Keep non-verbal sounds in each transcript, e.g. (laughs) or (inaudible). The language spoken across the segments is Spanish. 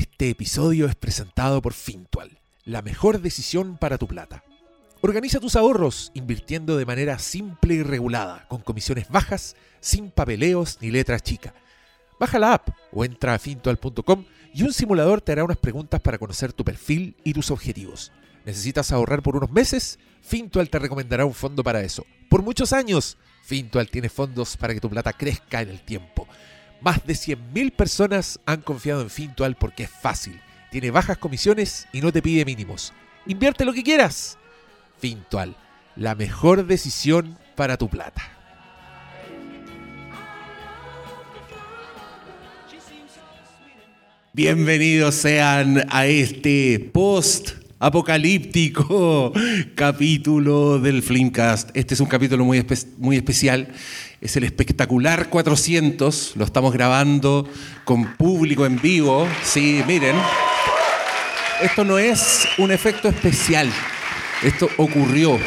Este episodio es presentado por Fintual, la mejor decisión para tu plata. Organiza tus ahorros invirtiendo de manera simple y regulada, con comisiones bajas, sin papeleos ni letras chicas. Baja la app o entra a fintual.com y un simulador te hará unas preguntas para conocer tu perfil y tus objetivos. ¿Necesitas ahorrar por unos meses? Fintual te recomendará un fondo para eso. Por muchos años, Fintual tiene fondos para que tu plata crezca en el tiempo. Más de 100.000 personas han confiado en Fintual porque es fácil, tiene bajas comisiones y no te pide mínimos. Invierte lo que quieras. Fintual, la mejor decisión para tu plata. Bienvenidos sean a este post apocalíptico (laughs) capítulo del Flimcast. Este es un capítulo muy, muy especial. Es el espectacular 400. Lo estamos grabando con público en vivo. Sí, miren. Esto no es un efecto especial. Esto ocurrió.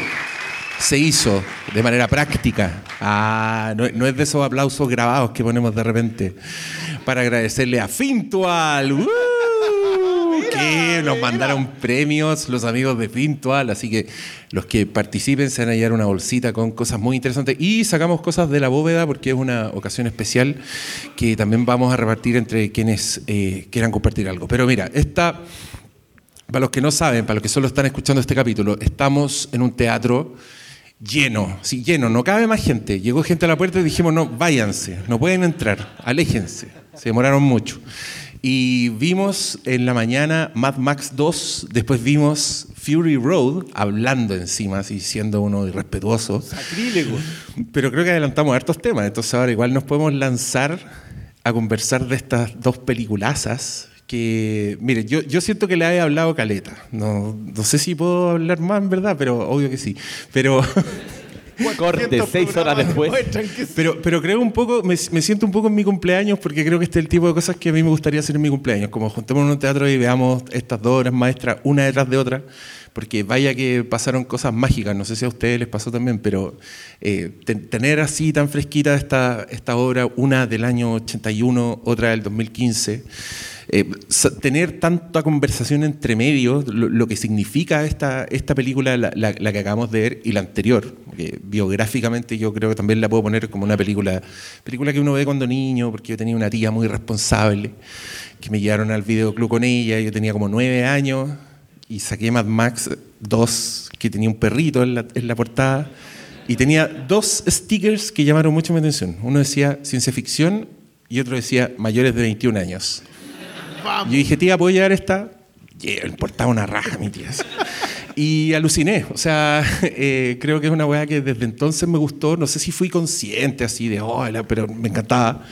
Se hizo de manera práctica. Ah, no, es de esos aplausos grabados que ponemos de repente para agradecerle a Fintual. ¡Uh! Que nos mandaron premios los amigos de Fintual, así que los que participen se van a llevar una bolsita con cosas muy interesantes y sacamos cosas de la bóveda porque es una ocasión especial que también vamos a repartir entre quienes eh, quieran compartir algo. Pero mira, esta, para los que no saben, para los que solo están escuchando este capítulo, estamos en un teatro lleno, sí, lleno, no cabe más gente. Llegó gente a la puerta y dijimos, no, váyanse, no pueden entrar, aléjense. Se demoraron mucho. Y vimos en la mañana Mad Max 2, después vimos Fury Road, hablando encima, así siendo uno irrespetuoso. Sacrílego. Pero creo que adelantamos hartos temas, entonces ahora igual nos podemos lanzar a conversar de estas dos peliculazas que, mire, yo, yo siento que le he hablado caleta. No, no sé si puedo hablar más en verdad, pero obvio que sí. Pero... (laughs) Corte, seis horas después. Pero, pero creo un poco, me, me siento un poco en mi cumpleaños porque creo que este es el tipo de cosas que a mí me gustaría hacer en mi cumpleaños. Como juntemos en un teatro y veamos estas dos obras maestras una detrás de otra. Porque vaya que pasaron cosas mágicas, no sé si a ustedes les pasó también, pero eh, ten- tener así tan fresquita esta, esta obra, una del año 81, otra del 2015, eh, tener tanta conversación entre medios, lo, que significa esta, esta película, la, la- la que acabamos de ver, y la anterior, que biográficamente yo creo que también la puedo poner como una película, película que uno ve cuando niño, porque yo tenía una tía muy responsable, que me llevaron al videoclub con ella, yo tenía como nueve años, y saqué Mad Max 2, que tenía un perrito en la, en la portada, y tenía dos stickers que llamaron mucho mi atención. Uno decía ciencia ficción y otro decía mayores de 21 años. Yo dije, tía, ¿puedo llevar esta? Y le importaba una raja mi tía. Y aluciné. O sea, (laughs) eh, creo que es una weá que desde entonces me gustó. No sé si fui consciente así de, oh, la- pero me encantaba.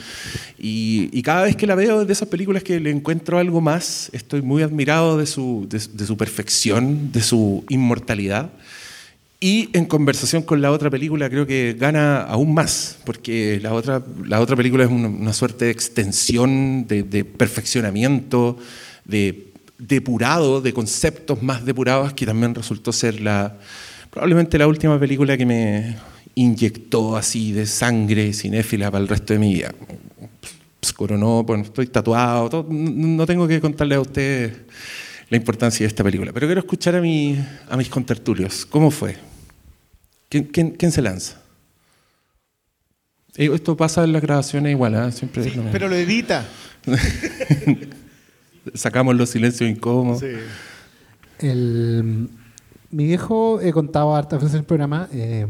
Y, y cada vez que la veo de esas películas que le encuentro algo más, estoy muy admirado de su, de, de su perfección, de su inmortalidad. Y en conversación con la otra película creo que gana aún más, porque la otra, la otra película es una, una suerte de extensión, de, de perfeccionamiento, de depurado, de conceptos más depurados, que también resultó ser la, probablemente la última película que me inyectó así de sangre cinéfila para el resto de mi vida. Pues, coronó, bueno, estoy tatuado, todo, no, tengo que contarle a ustedes la importancia de esta película, pero quiero escuchar a, mi, a mis contertulios. ¿Cómo fue? ¿Quién, quién, quién se lanza? Eh, Esto pasa en las grabaciones igual, ¿ah? siempre. Pero lo edita. (laughs) Sacamos los silencios incómodos. Sí. El, mi viejo, he contado hartas veces en el programa, eh,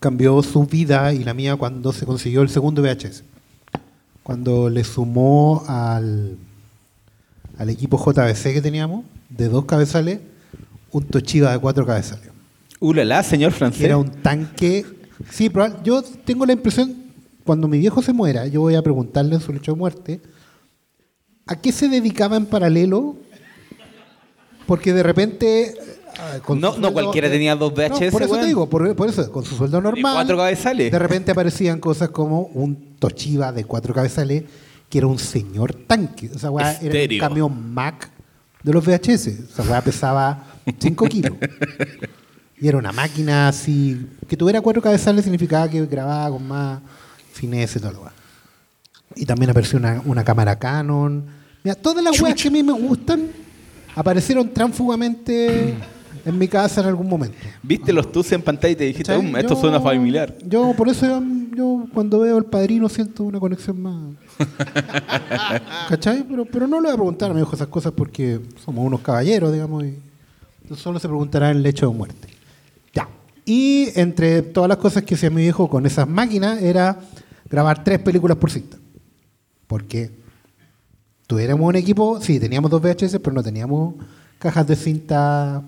cambió su vida y la mía cuando se consiguió el segundo VHS. Cuando le sumó al, al equipo JBC que teníamos, de dos cabezales, un Toshiba de cuatro cabezales. Ulala, señor francés. era un tanque. Sí, probable- yo tengo la impresión, cuando mi viejo se muera, yo voy a preguntarle en su lecho de muerte, ¿a qué se dedicaba en paralelo? Porque de repente. ah, con No- no cualquiera tenía dos VHS, No, por eso te digo, por, por eso, con su sueldo normal. cuatro cabezales. De repente aparecían cosas como un Toshiba de cuatro cabezales, que era un señor tanque. O sea, weá, era un camión Mac de los VHS. O sea, weá pesaba 5 kilos. Y era una máquina así. Que tuviera cuatro cabezales significaba que grababa con más fineza y todo lo demás. Y también apareció una, una cámara Canon, Mira, todas las weas que a mí me gustan aparecieron tránfugamente en mi casa en algún momento. Viste los tus en pantalla y te dijiste. "Um, esto Yo- suena familiar. Yo, por eso yo, yo cuando veo el padrino siento una conexión más. (laughs) ¿Cachai? Pero, pero no le voy a preguntar a mi hijo esas cosas porque somos unos caballeros, digamos, y solo se preguntará en el lecho de muerte. Ya. Y entre todas las cosas que hacía mi viejo con esas máquinas era grabar tres películas por cinta. Porque tuviéramos un equipo, sí, teníamos dos VHS, pero no teníamos cajas de cinta.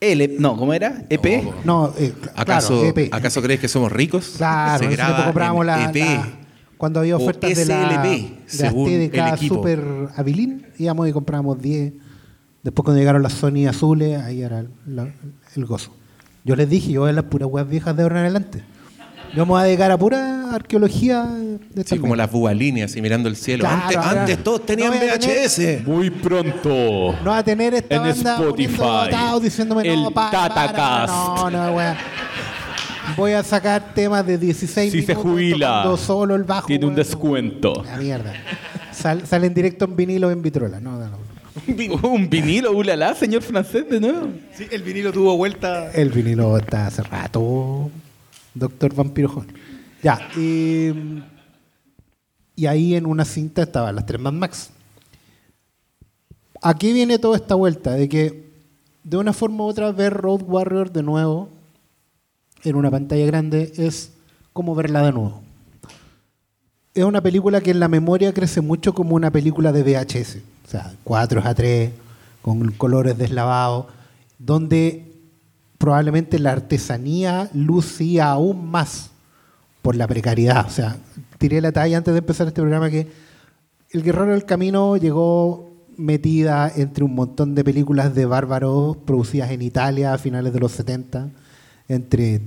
L, no, ¿cómo era? ¿E EP. No, eh, ¿Acaso, claro, EP. ¿Acaso crees que somos ricos? Claro, Se graba comprábamos en la, EP. la- cuando había ofertas de la de según las TDK el equipo. Super Avilín, íbamos y comprábamos 10. Después cuando llegaron las Sony azules, ahí era el, la- el gozo. Yo les dije, yo voy a las puras weas viejas de ahora en adelante. Yo me voy a dedicar a arqueología de Sí, como las bubalíneas y mirando el cielo. Claro, antes, antes todos tenían no tener- VHS. Muy pronto. No va a tener esta En banda Spotify, diciéndome el no, para, para, Tatacast. no, no, wea. Voy a sacar temas de 16 Si se minutos jubila, solo el bajo. Tiene un weón. descuento. La mierda. Sal- sale en directo en vinilo o en vitrola. No, no, no. ¿Un vinilo, ulala, señor francés, de nuevo? Sí, el vinilo tuvo vuelta. El vinilo está hace rato. Doctor Vampiro. Ya. Y, ahí en una cinta estaban las tres Mad Max. Aquí viene toda esta vuelta de que de una forma u otra ver Road Warrior de nuevo en una pantalla grande es como verla de nuevo. Es una película que en la memoria crece mucho como una película de VHS. O sea, 4 a 3, con colores deslavados, donde probablemente la artesanía lucía aún más por la precariedad. O sea, tiré la talla antes de empezar este programa que El Guerrero del Camino llegó metida entre un montón de películas de bárbaros producidas en Italia a finales de los 70, entre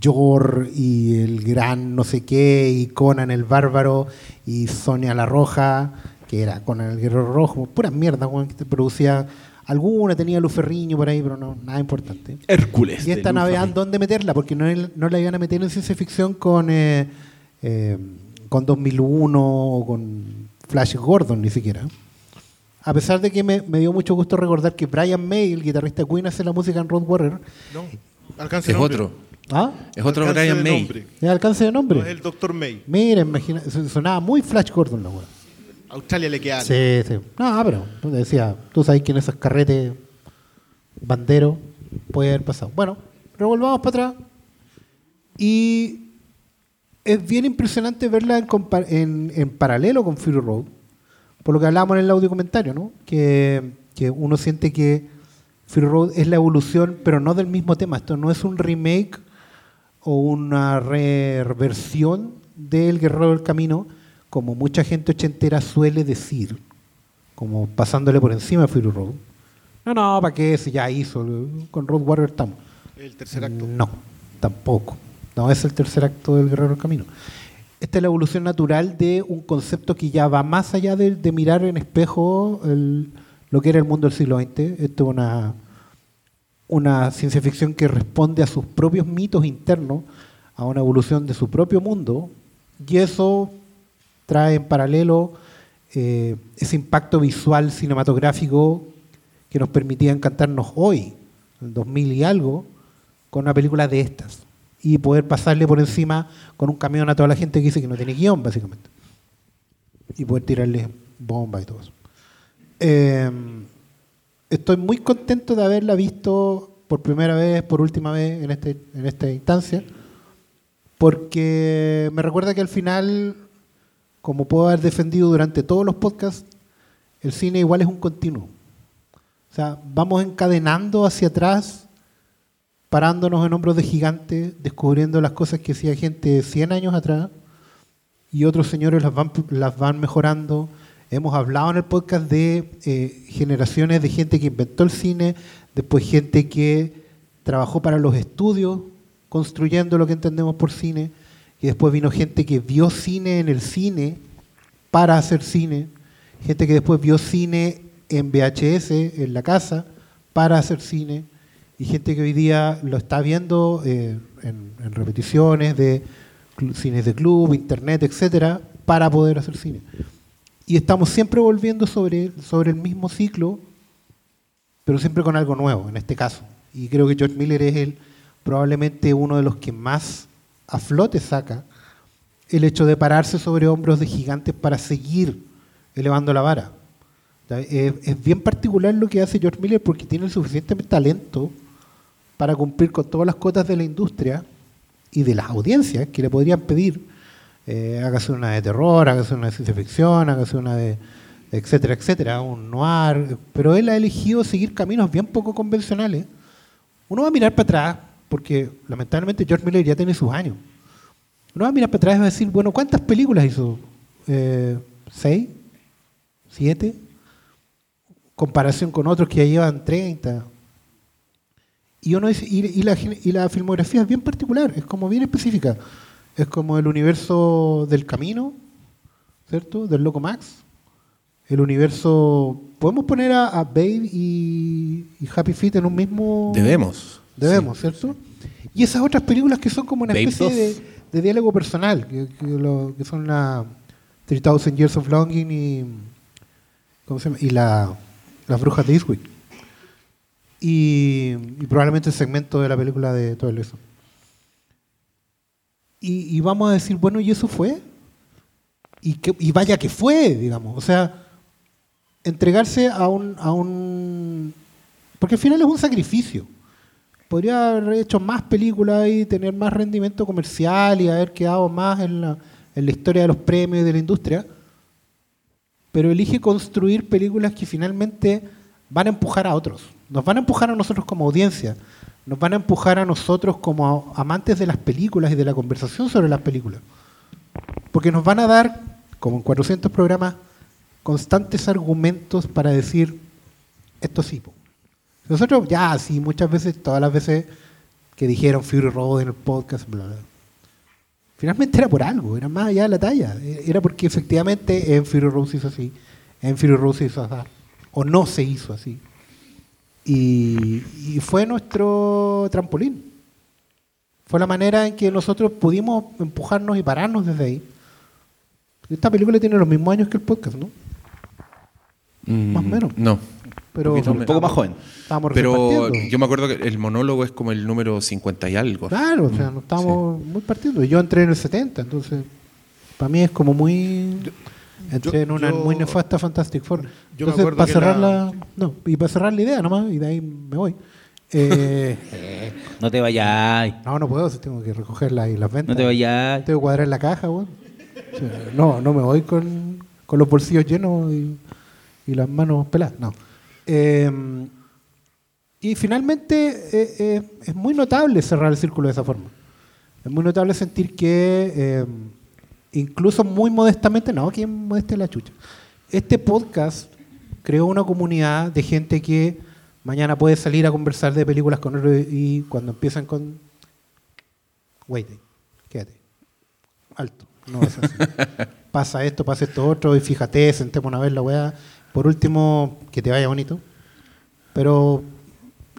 Yor y el gran no sé qué, y Conan el Bárbaro, y Sonia la Roja, que era Conan el Guerrero Rojo, pura mierda, que producía alguna, tenía Luferriño por ahí, pero no, nada importante. Hércules. Y esta Lufa. dónde meterla, porque no, no la iban a meter en ciencia ficción con, eh, eh, con 2001 o con Flash Gordon, ni siquiera. A pesar de que me, me dio mucho gusto recordar que Brian May, el guitarrista de Queen, hace la música en Road Warrior. No, alcance Es de nombre. otro. ¿Ah? Es otro Alcance Brian de May. nombre. ¿De alcance de No, nombre? es el Dr. May. Miren, sonaba muy Flash Gordon la weá. Australia le queda. Sí, sí. No, pero decía, tú sabes que en esos carretes bandero puede haber pasado. Bueno, revolvamos para atrás. Y es bien impresionante verla en, en- en paralelo con Fury Road, por lo que hablábamos en el audio comentario, ¿no? Que, que uno siente que Fury Road es la evolución, pero no del mismo tema. Esto no es un remake o una reversión del Guerrero del Camino, como mucha gente ochentera suele decir, como pasándole por encima a Fury Road. No, no, ¿para qué? Si ya hizo, con Road Warrior estamos. El tercer acto. No, tampoco. No es el tercer acto del Guerrero del Camino. Esta es la evolución natural de un concepto que ya va más allá de, de mirar en espejo el- lo que era el mundo del siglo XX. Esto es una, una ciencia ficción que responde a sus propios mitos internos, a una evolución de su propio mundo, y eso trae en paralelo eh, ese impacto visual cinematográfico que nos permitía encantarnos hoy, en el 2000 y algo, con una película de estas. Y poder pasarle por encima con un camión a toda la gente que dice que no tiene guion, básicamente. Y poder tirarle bomba y todo eso. Eh, estoy muy contento de haberla visto por primera vez, por última vez en, este, en esta instancia, porque me recuerda que al final, como puedo haber defendido durante todos los podcasts, el cine igual es un continuo. O sea, vamos encadenando hacia atrás, parándonos en hombros de gigante, descubriendo las cosas que hacía gente 100 años atrás y otros señores las van, las van mejorando. Hemos hablado en el podcast de eh, generaciones de gente que inventó el cine, después gente que trabajó para los estudios construyendo lo que entendemos por cine, y después vino gente que vio cine en el cine para hacer cine, gente que después vio cine en VHS en la casa para hacer cine, y gente que hoy día lo está viendo eh, en, repeticiones de cines de club, internet, etcétera, para poder hacer cine. Y estamos siempre volviendo sobre, sobre el mismo ciclo, pero siempre con algo nuevo, en este caso. Y creo que George Miller es probablemente uno de los que más a flote saca el hecho de pararse sobre hombros de gigantes para seguir elevando la vara. Es bien particular lo que hace George Miller porque tiene el suficiente talento para cumplir con todas las cotas de la industria y de las audiencias que le podrían pedir. Eh, hágase una de terror, hágase una de ciencia ficción, hágase una de etcétera, etcétera, un noir. Pero él ha elegido seguir caminos bien poco convencionales. Uno va a mirar para atrás, porque lamentablemente George Miller ya tiene sus años. Uno va a mirar para atrás y va a decir, bueno, ¿cuántas películas hizo? Eh, ¿Seis? ¿Siete? Comparación con otros que ya llevan 30. Y, uno dice, y, y la, y la filmografía es bien particular, es como bien específica. Es como el universo del camino, ¿cierto? Del Loco Max. El universo. ¿Podemos poner a, a Babe y, y Happy Feet en un mismo. Debemos. Debemos, ¿cierto? Y esas otras películas que son como una especie 2. de, de diálogo personal, que, que lo- que son la 3000 Years of Longing y. ¿Cómo se llama? Y la, las brujas de Eastwick. Y, y probablemente el segmento de la película de todo eso. Y, y vamos a decir, bueno, ¿y eso fue? Y, que, y vaya que fue, digamos. O sea, entregarse a un, a un... Porque al final es un sacrificio. Podría haber hecho más películas y tener más rendimiento comercial y haber quedado más en la, en la historia de los premios y de la industria. Pero elige construir películas que finalmente van a empujar a otros. Nos van a empujar a nosotros como audiencia. Nos van a empujar a nosotros como amantes de las películas y de la conversación sobre las películas. Porque nos van a dar, como en 400 programas, constantes argumentos para decir, esto sí. Nosotros ya, sí, muchas veces, todas las veces que dijeron Fury Road en el podcast, bla, bla. Finalmente era por algo, era más allá de la talla. Era porque efectivamente en Fury Road se hizo así, en Fury Road se hizo así, o no se hizo así. Y, y fue nuestro trampolín. Fue la manera en que nosotros pudimos empujarnos y pararnos desde ahí. Esta película tiene los mismos años que el podcast, ¿no? Más o menos. Mm, No. Pero Un poco más joven. estábamos Pero yo me acuerdo que el monólogo es como el número 50 y algo. Claro, o sea, no estamos muy partiendo. Yo entré en el 70, entonces para mí es como muy... Entré yo- en una yo- muy nefasta Fantastic Four. yo me Entonces, acuerdo para que cerrar la- la... No, y para cerrar la idea nomás, y de ahí me voy. Eh, (laughs) No te vayas. no, no puedo, tengo que recogerla y las ventas. No te vayas. Tengo que cuadrar la caja, weón. O sea, no, no me voy con, con los bolsillos llenos y, y las manos peladas. No. Eh, y finalmente eh, eh, es muy notable cerrar el círculo de esa forma. Es muy notable sentir que, eh, incluso muy modestamente, no, que modeste la chucha. Este podcast creó una comunidad de gente que mañana puede salir a conversar de películas con otros y cuando empiezan con. Wait, quédate. Alto. No es así. (laughs) pasa esto, pasa esto otro, y fíjate, sentémonos a ver la weá. Por último, que te vaya bonito. Pero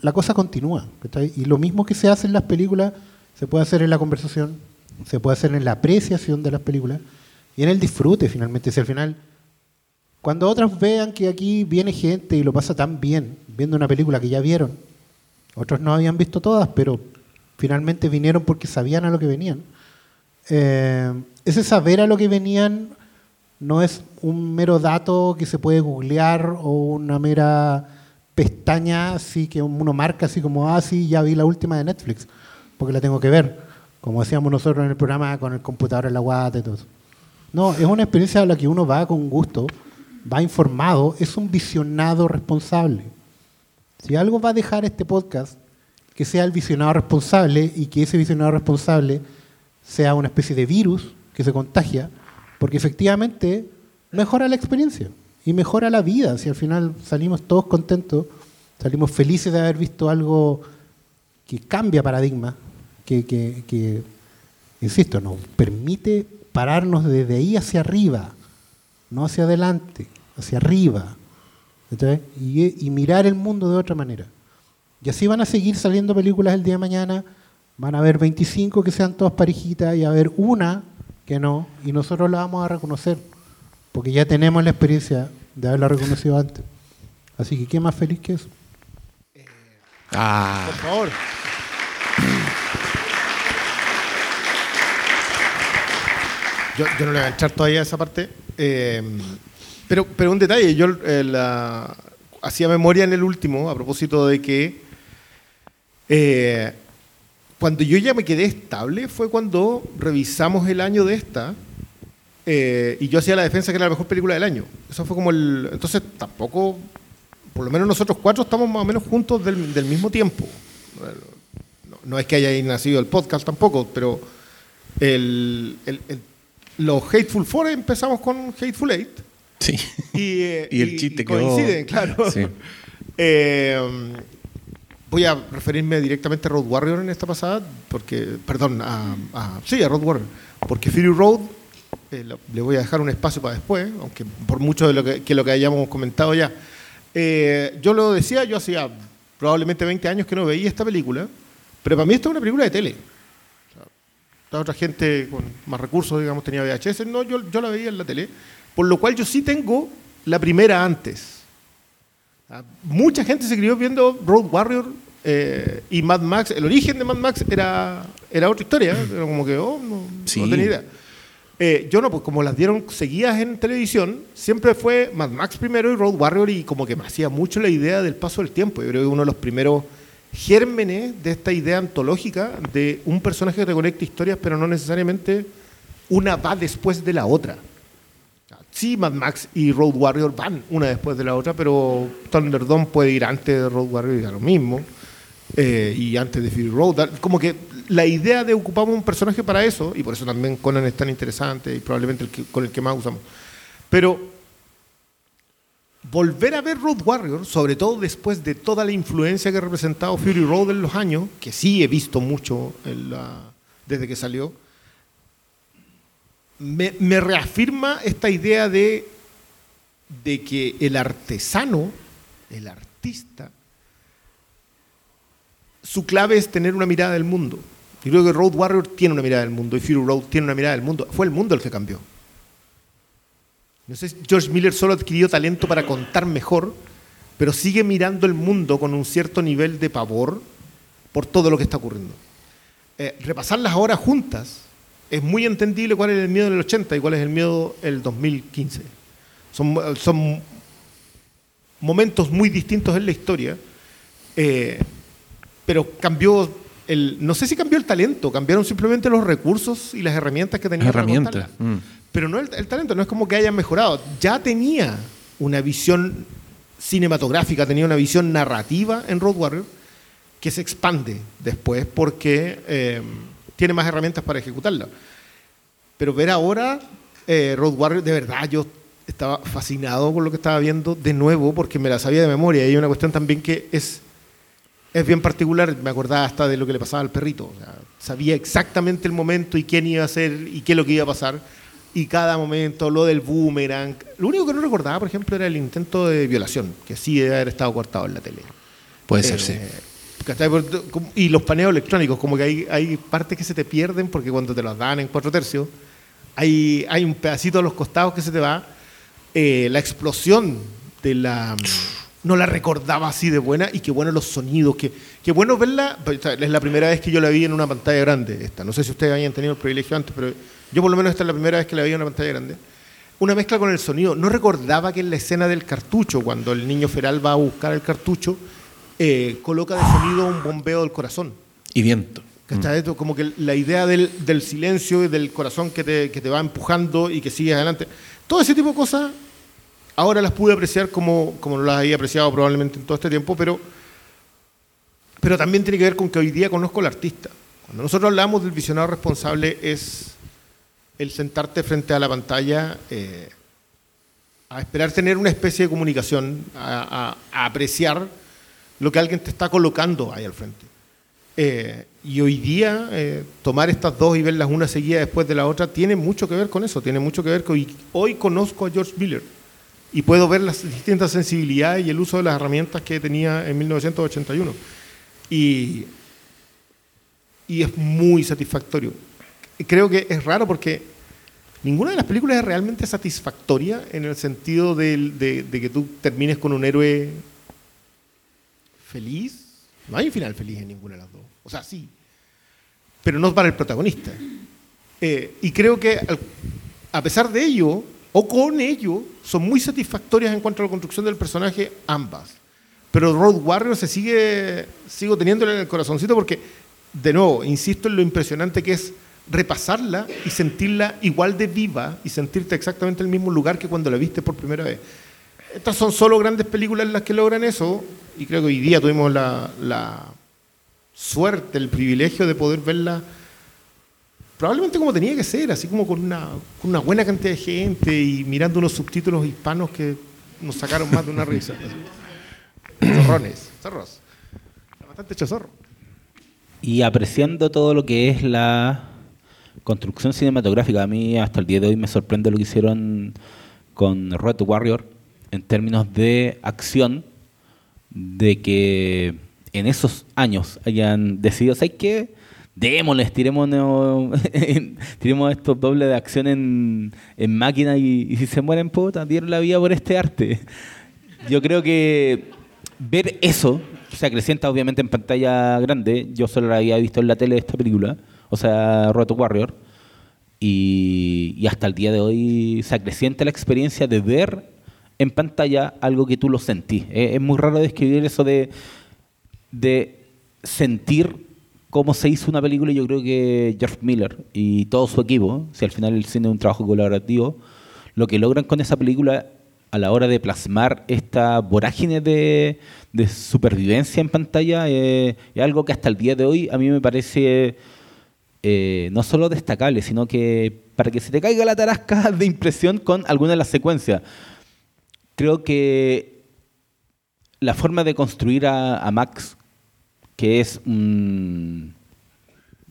la cosa continúa. Y lo mismo que se hace en las películas, se puede hacer en la conversación, se puede hacer en la apreciación de las películas y en el disfrute finalmente. Si al final, cuando otros vean que aquí viene gente y lo pasa tan bien viendo una película que ya vieron, otros no habían visto todas, pero finalmente vinieron porque sabían a lo que venían. Eh, ese saber a lo que venían no es un mero dato que se puede googlear o una mera pestaña así que uno marca así como, ah, sí, ya vi la última de Netflix, porque la tengo que ver, como decíamos nosotros en el programa con el computador en la guata y todo. No, es una experiencia a la que uno va con gusto, va informado, es un visionado responsable. Si algo va a dejar este podcast, que sea el visionado responsable y que ese visionado responsable sea una especie de virus que se contagia, porque efectivamente mejora la experiencia y mejora la vida. Si al final salimos todos contentos, salimos felices de haber visto algo que cambia paradigma, que, que- que, insisto, nos permite pararnos desde ahí hacia arriba, no hacia adelante, hacia arriba, y, y mirar el mundo de otra manera. Y así van a seguir saliendo películas el día de mañana, van a haber 25 que sean todas parejitas y a haber una que no, y nosotros la vamos a reconocer, porque ya tenemos la experiencia de haberla reconocido antes. Así que, ¿qué más feliz que eso? Ah, Por favor. Yo, yo no le voy a echar todavía a esa parte. eh, pero, pero un detalle, yo eh, la- hacía memoria en el último a propósito de que eh, cuando yo ya me quedé estable fue cuando revisamos el año de esta eh, y yo hacía la defensa que era la mejor película del año. Eso fue como el... Entonces tampoco, por lo menos nosotros cuatro estamos más o menos juntos del, del mismo tiempo. No, no es que haya nacido el podcast tampoco, pero el, el- el- los Hateful Four empezamos con Hateful Eight. Sí. Y, eh, (laughs) Y el chiste quedó- coinciden, claro. Sí. (laughs) Eh, voy a referirme directamente a Road Warrior en esta pasada, porque, perdón, a, a- sí, a Road Warrior, porque Fury Road eh, le voy a dejar un espacio para después, aunque por mucho de lo que, lo que hayamos comentado ya. Eh, yo lo decía, yo hacía probablemente 20 años que no veía esta película, pero para mí esta es una película de tele. Otra gente con más recursos, digamos, tenía VHS, no, yo, yo la veía en la tele, por lo cual yo sí tengo la primera antes. Ah, Mucha gente se crió viendo Road Warrior eh, y Mad Max. El origen de Mad Max era, era otra historia, ¿eh? era como que, oh, no, Sí. no tenía idea. Eh, yo no, pues como las dieron seguidas en televisión, siempre fue Mad Max primero y Road Warrior y como que me hacía mucho la idea del paso del tiempo. Yo creo que uno de los primeros gérmenes de esta idea antológica de un personaje que te conecta historias, pero no necesariamente una va después de la otra. Sí, Mad Max y Road Warrior van una después de la otra, pero Thunderdome puede ir antes de Road Warrior y da lo mismo. eh, y antes de Fury Road. Como que la idea de ocupamos un personaje para eso, y por eso también Conan es tan interesante y probablemente el que- con el que más usamos. Pero volver a ver Road Warrior, sobre todo después de toda la influencia que ha representado Fury Road en los años, que sí he visto mucho desde que salió, me, reafirma esta idea de, de que el artesano, el artista, su clave es tener una mirada del mundo. Y creo que Road Warrior tiene una mirada del mundo y Fury Road tiene una mirada del mundo. Fue el mundo el que cambió. No sé si George Miller solo adquirió talento para contar mejor, pero sigue mirando el mundo con un cierto nivel de pavor por todo lo que está ocurriendo. Eh, repasarlas ahora juntas es muy entendible cuál es el miedo en el 80 y cuál es el miedo en el 2015. Son, son momentos muy distintos en la historia, eh, pero cambió el, no sé si cambió el talento, cambiaron simplemente los recursos y las herramientas que tenían. Herramientas. mm. Pero no el, el talento, no es como que hayan mejorado. Ya tenía una visión cinematográfica, tenía una visión narrativa en Road Warrior que se expande después porque eh, tiene más herramientas para ejecutarla. Pero ver ahora eh, Road Warrior, de verdad, yo estaba fascinado con lo que estaba viendo de nuevo porque me la sabía de memoria. Y hay una cuestión también que es, es bien particular, me acordaba hasta de lo que le pasaba al perrito. O sea, sabía exactamente el momento y quién iba a ser y qué es lo que iba a pasar. Y cada momento, lo del boomerang. Lo único que no recordaba, por ejemplo, era el intento de violación, que sí debe haber estado cortado en la tele. Puede ser, Eh, sí. Y los paneos electrónicos, como que hay, hay partes que se te pierden porque cuando te los dan en cuatro tercios, hay, hay un pedacito a los costados que se te va. Eh, la explosión de la... No la recordaba así de buena y qué bueno los sonidos, qué, qué bueno verla. Es la primera vez que yo la vi en una pantalla grande. Esta. No sé si ustedes hayan tenido el privilegio antes, pero yo por lo menos esta es la primera vez que la vi en una pantalla grande. Una mezcla con el sonido. No recordaba que en la escena del cartucho, cuando el niño feral va a buscar el cartucho, eh, coloca de sonido un bombeo del corazón. Y viento. ¿Cachai? Esto, Como que la idea del, del silencio y del corazón que te, que te va empujando y que sigues adelante. Todo ese tipo de cosas ahora las pude apreciar como, como no las había apreciado probablemente en todo este tiempo, pero, pero también tiene que ver con que hoy día conozco al artista. Cuando nosotros hablamos del visionado responsable es el sentarte frente a la pantalla eh, a esperar tener una especie de comunicación, a, a- a apreciar lo que alguien te está colocando ahí al frente. Eh, y hoy día eh, tomar estas dos y verlas una seguida después de la otra tiene mucho que ver con eso, tiene mucho que ver con... Hoy conozco a George Miller y puedo ver las distintas sensibilidades y el uso de las herramientas que tenía en 1981. Y, y es muy satisfactorio. Creo que es raro porque ninguna de las películas es realmente satisfactoria en el sentido del- de, de que tú termines con un héroe No hay un final feliz en ninguna de las dos. O sea, sí, pero no para el protagonista. Eh, y creo que a pesar de ello, o con ello, son muy satisfactorias en cuanto a la construcción del personaje ambas. Pero Road Warrior se sigue, sigo teniéndole en el corazoncito porque, de nuevo, insisto en lo impresionante que es repasarla y sentirla igual de viva y sentirte exactamente en el mismo lugar que cuando la viste por primera vez. Estas son solo grandes películas las que logran eso y creo que hoy día tuvimos la, la suerte, el privilegio de poder verla probablemente como tenía que ser, así como con una, con una buena cantidad de gente y mirando unos subtítulos hispanos que nos sacaron más de una risa. (laughs) Zorrones, zorros. Bastante hecho zorro. Y apreciando todo lo que es la construcción cinematográfica, a mí hasta el día de hoy me sorprende lo que hicieron con Road Warrior en términos de acción, de que en esos años hayan decidido, ¿sabes qué? Démosles, tiremos, (laughs) estos dobles de acción en, en máquina y, si se mueren, puta, dieron la vida por este arte. Yo creo que ver eso se acrecienta obviamente en pantalla grande. Yo solo la había visto en la tele esta película, o sea, Roto Warrior. Y, y hasta el día de hoy se acrecienta la experiencia de ver en pantalla algo que tú lo sentís. Es, es muy raro describir eso de, de sentir cómo se hizo una película. Yo creo que George Miller y todo su equipo, si al final el cine es un trabajo colaborativo, lo que logran con esa película a la hora de plasmar esta vorágine de, de supervivencia en pantalla eh, es algo que hasta el día de hoy a mí me parece eh, no solo destacable, sino que para que se te caiga la tarasca (laughs) de impresión con alguna de las secuencias. Creo que la forma de construir a, Max, que es un...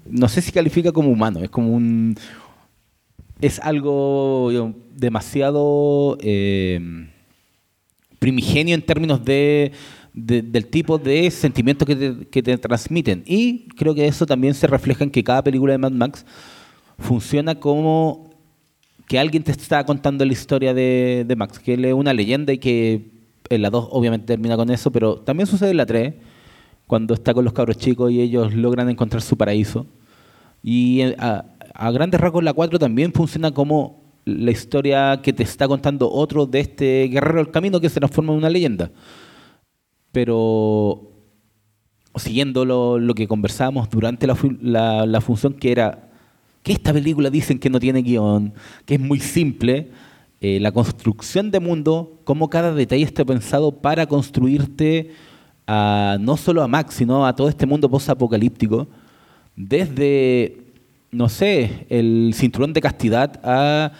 No sé si califica como humano, es como un... Es algo demasiado eh, primigenio en términos de, de- del tipo de sentimientos que que te transmiten. Y creo que eso también se refleja en que cada película de Mad Max funciona como que alguien te está contando la historia de, Max, que él es una leyenda y que en la 2 obviamente termina con eso, pero también sucede en la 3, cuando está con los cabros chicos y ellos logran encontrar su paraíso. Y a, grandes rasgos la 4 también funciona como la historia que te está contando otro de este guerrero del camino que se transforma en una leyenda. Pero siguiendo lo, lo que conversábamos durante la función, que era que esta película dicen que no tiene guion, que es muy simple, eh, la construcción de mundo, cómo cada detalle está pensado para construirte a, no solo a Max, sino a todo este mundo post-apocalíptico, desde, no sé, el cinturón de castidad a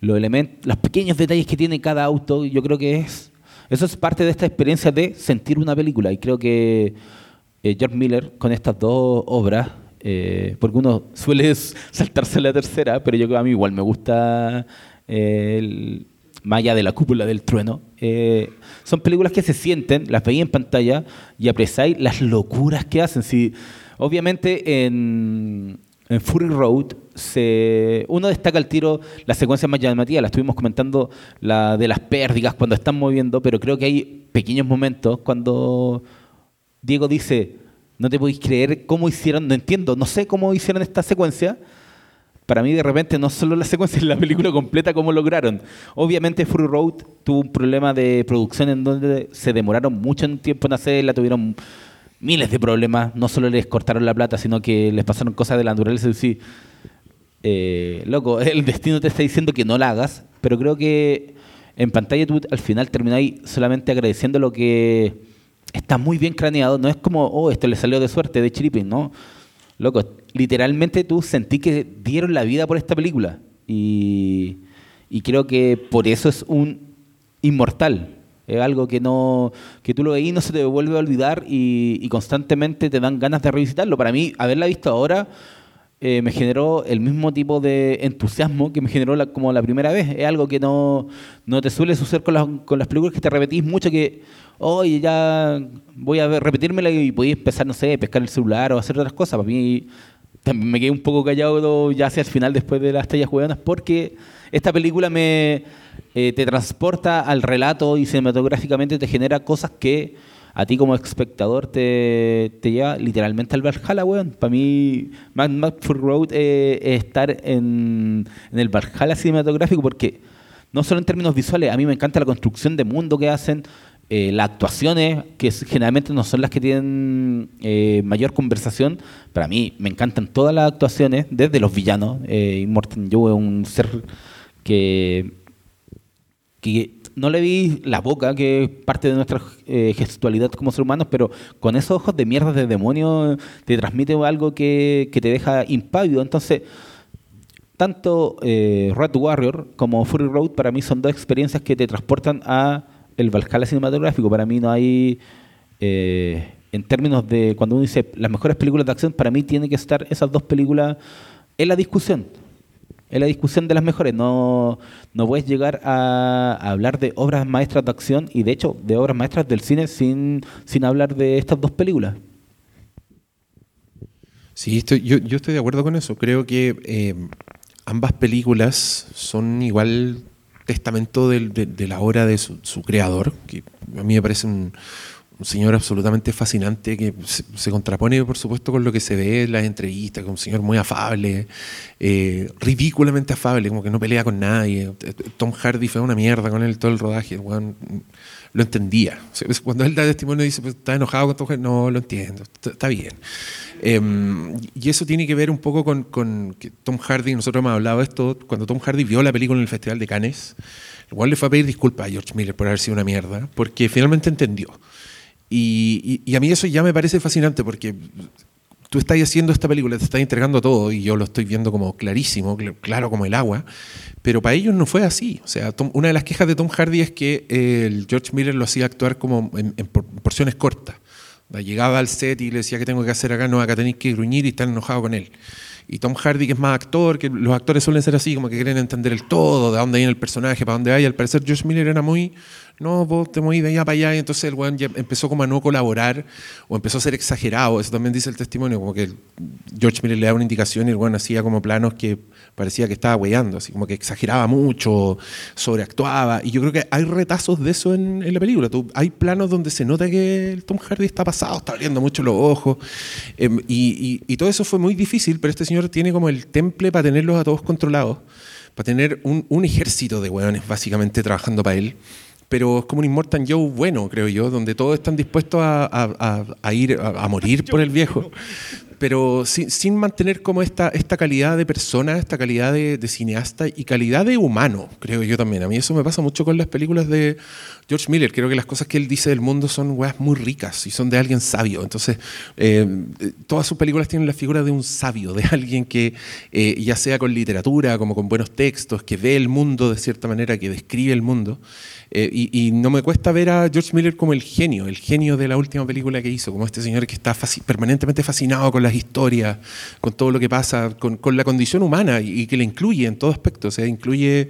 los elementos, los pequeños detalles que tiene cada auto, yo creo que es, eso es parte de esta experiencia de sentir una película, y creo que eh, George Miller con estas dos obras, eh, porque uno suele saltarse la tercera, pero yo a mí igual me gusta eh, el, más allá de la cúpula del trueno. eh, son películas que se sienten, las veis en pantalla y apreciáis las locuras que hacen. Si, obviamente en, en Fury Road se, uno destaca el tiro las secuencias más llamativas, la estuvimos comentando, la de las pérdidas cuando están moviendo, pero creo que hay pequeños momentos cuando Diego dice, no te podéis creer cómo hicieron, no entiendo, no sé cómo hicieron esta secuencia. Para mí de repente no solo la secuencia, (laughs) la película completa cómo lograron. Obviamente Fury Road tuvo un problema de producción en donde se demoraron mucho en tiempo en hacerla, tuvieron miles de problemas, no solo les cortaron la plata, sino que les pasaron cosas de la naturaleza. Decir, eh, loco, (laughs) el destino te está diciendo que no la hagas, pero creo que en pantalla tú al final termináis solamente agradeciendo lo que está muy bien craneado. No es como, oh, esto le salió de suerte, de chiriping, ¿no? Loco, literalmente tú sentí que dieron la vida por esta película. Y, y creo que por eso es un inmortal. Es algo que no que tú lo veís y no se te vuelve a olvidar y, y constantemente te dan ganas de revisitarlo. Para mí, haberla visto ahora eh, me generó el mismo tipo de entusiasmo que me generó como la primera vez. Es algo que no, no te suele suceder con las, con las películas que te repetís mucho que, oye, ya voy a repetírmela y podéis empezar, no sé, pescar el celular o hacer otras cosas. Para mí también me quedé un poco callado ya hacia el final después de las estrellas jugadoras porque esta película me eh, te transporta al relato y cinematográficamente te genera cosas que a ti como espectador te, te lleva literalmente al Valhalla, weón. Para mí, Mad Max Fury Road eh, es estar en, en el Valhalla cinematográfico porque no solo en términos visuales, a mí me encanta la construcción de mundo que hacen, eh, las actuaciones, que generalmente no son las que tienen eh, mayor conversación, para mí me encantan todas las actuaciones, desde los villanos. Eh, Immortan Joe es un ser que, que no le vi la boca, que es parte de nuestra eh, gestualidad como seres humanos, pero con esos ojos de mierda de demonio te transmite algo que, que te deja impávido. Entonces, tanto eh, Rat Warrior como Fury Road para mí son dos experiencias que te transportan a el Valhalla cinematográfico. Para mí no hay, eh, en términos de cuando uno dice las mejores películas de acción, para mí tiene que estar esas dos películas en la discusión. En la discusión de las mejores. No, no puedes llegar a, a hablar de obras maestras de acción y de hecho de obras maestras del cine sin, sin hablar de estas dos películas. Sí, estoy- yo, yo estoy de acuerdo con eso. Creo que eh, ambas películas son igual testamento de, de la obra de su, creador, que a mí me parece un, señor absolutamente fascinante que se, contrapone, por supuesto, con lo que se ve en las entrevistas, con un señor muy afable, eh, ridículamente afable, como que no pelea con nadie. Tom Hardy fue una mierda con él todo el rodaje, el lo entendía. Sea, Cuando él da testimonio y dice, pues, ¿estás enojado con Tom Hardy? No, lo entiendo, está- está bien. Eh, y eso tiene que ver un poco con, Tom Hardy, nosotros hemos hablado de esto, cuando Tom Hardy vio la película en el Festival de Cannes, igual le fue a pedir disculpas a George Miller por haber sido una mierda, porque finalmente entendió. Y a mí eso ya me parece fascinante, porque tú estás haciendo esta película, te estás entregando todo, y yo lo estoy viendo como clarísimo, cl- claro como el agua, pero para ellos no fue así. O sea, una de las quejas de Tom Hardy es que eh, George Miller lo hacía actuar como en, en por- porciones cortas. Llegaba al set y le decía que tengo que hacer acá, no, acá tenéis que gruñir y estar enojado con él. Y Tom Hardy, que es más actor, que los actores suelen ser así, como que quieren entender el todo, de dónde viene el personaje, para dónde vaya. Al parecer George Miller era muy, no, vos te de allá para allá, y entonces el weón ya empezó como a no colaborar, o empezó a ser exagerado, eso también dice el testimonio, como que George Miller le daba una indicación y el weón hacía como planos que parecía que estaba weyando, así como que exageraba mucho, sobreactuaba, y yo creo que hay retazos de eso en, en la película. Tú- hay planos donde se nota que el Tom Hardy está pasado, está abriendo mucho los ojos, em, y, y- y todo eso fue muy difícil, pero este señor tiene como el temple para tenerlos a todos controlados, para tener un, un ejército de weones básicamente trabajando para él. Pero es como un Immortan Joe bueno, creo yo, donde todos están dispuestos a, a- ir a morir (laughs) por el viejo. Pero sin, sin mantener como esta, esta calidad de persona, esta calidad de, de cineasta y calidad de humano, creo yo también. A mí eso me pasa mucho con las películas de George Miller. Creo que las cosas que él dice del mundo son weas muy ricas y son de alguien sabio. Entonces, eh, todas sus películas tienen la figura de un sabio, de alguien que, eh, ya sea con literatura, como con buenos textos, que ve el mundo de cierta manera, que describe el mundo. Eh, y, y no me cuesta ver a George Miller como el genio, el genio de la última película que hizo, como este señor que está permanentemente fascinado con las historias, con todo lo que pasa, con, con la condición humana y, y que le incluye en todo aspecto. O sea, incluye,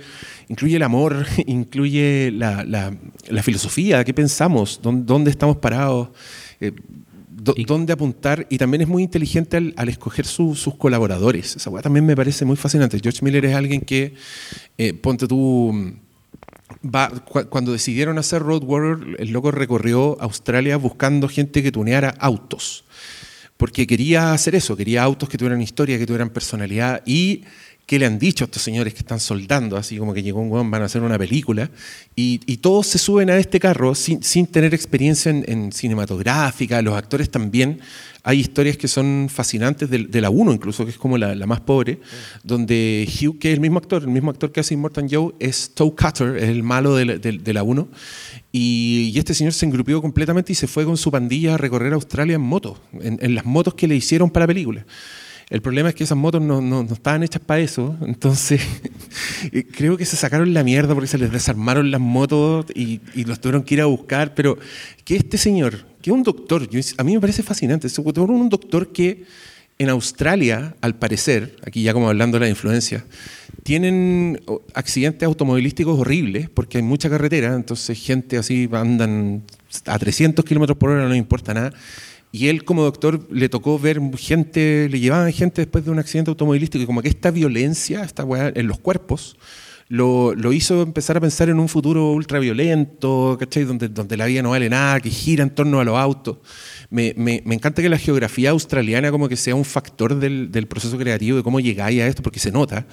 incluye el amor, (laughs) incluye la, la- la filosofía, qué pensamos, dónde, dónde estamos parados. eh, do- Y- dónde apuntar y también es muy inteligente al, al escoger su- sus colaboradores. Esa también me parece muy fascinante. George Miller es alguien que, eh, ponte tú, va, cu- cuando decidieron hacer Road Warrior, el loco recorrió Australia buscando gente que tuneara autos. Porque quería hacer eso, quería autos que tuvieran historia, que tuvieran personalidad y que le han dicho a estos señores que están soldando, así como que llegó un van a hacer una película, y, todos se suben a este carro sin, sin tener experiencia en, cinematográfica, los actores también. Hay historias que son fascinantes de, de la 1 incluso, que es como la, la más pobre, donde Hugh, que es el mismo actor, el mismo actor que hace Immortan Joe, es Toe Cutter, es el malo de la, de- de la 1, y, este señor se engrupió completamente y se fue con su pandilla a recorrer Australia en moto, en, en las motos que le hicieron para la película. El problema es que esas motos no, no- no estaban hechas para eso, entonces (laughs) creo que se sacaron la mierda porque se les desarmaron las motos y, y los tuvieron que ir a buscar, pero que este señor, que un doctor, a mí me parece fascinante, es un doctor que en Australia, al parecer, aquí ya como hablando de la influencia, tienen accidentes automovilísticos horribles porque hay mucha carretera, entonces gente así andan a 300 kilómetros por hora, no importa nada. Y él como doctor le tocó ver gente, le llevaban gente después de un accidente automovilístico y como que esta violencia, esta weá en los cuerpos, lo, lo hizo empezar a pensar en un futuro ultraviolento, ¿cachai? Donde, donde la vida no vale nada, que gira en torno a los autos. Me, encanta que la geografía australiana como que sea un factor del, proceso creativo, de cómo llegáis a esto, porque se nota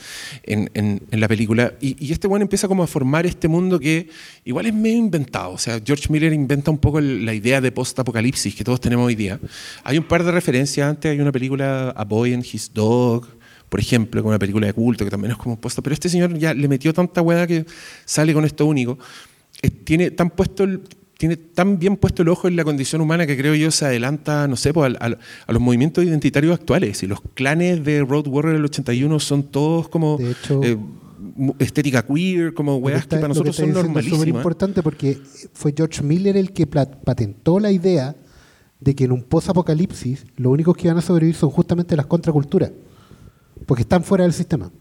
en, la película. Y, este bueno empieza como a formar este mundo que igual es medio inventado. O sea, George Miller inventa un poco la idea de post-apocalipsis que todos tenemos hoy día. Hay un par de referencias antes, hay una película A Boy and His Dog, por ejemplo, con una película de culto que también es como posta, pero este señor ya le metió tanta hueá que sale con esto único. Tiene tan puesto el- tiene tan bien puesto el ojo en la condición humana que creo yo se adelanta, no sé, pues, al- al- a los movimientos identitarios actuales. Y los clanes de Road Warrior del 81 son todos como hecho- eh, estética queer, como que weas que para nosotros son diciendo Es súper normalísimas. importante porque fue George Miller el que patentó la idea de que en un post-apocalipsis los únicos que van a sobrevivir son justamente las contraculturas, porque están fuera del sistema.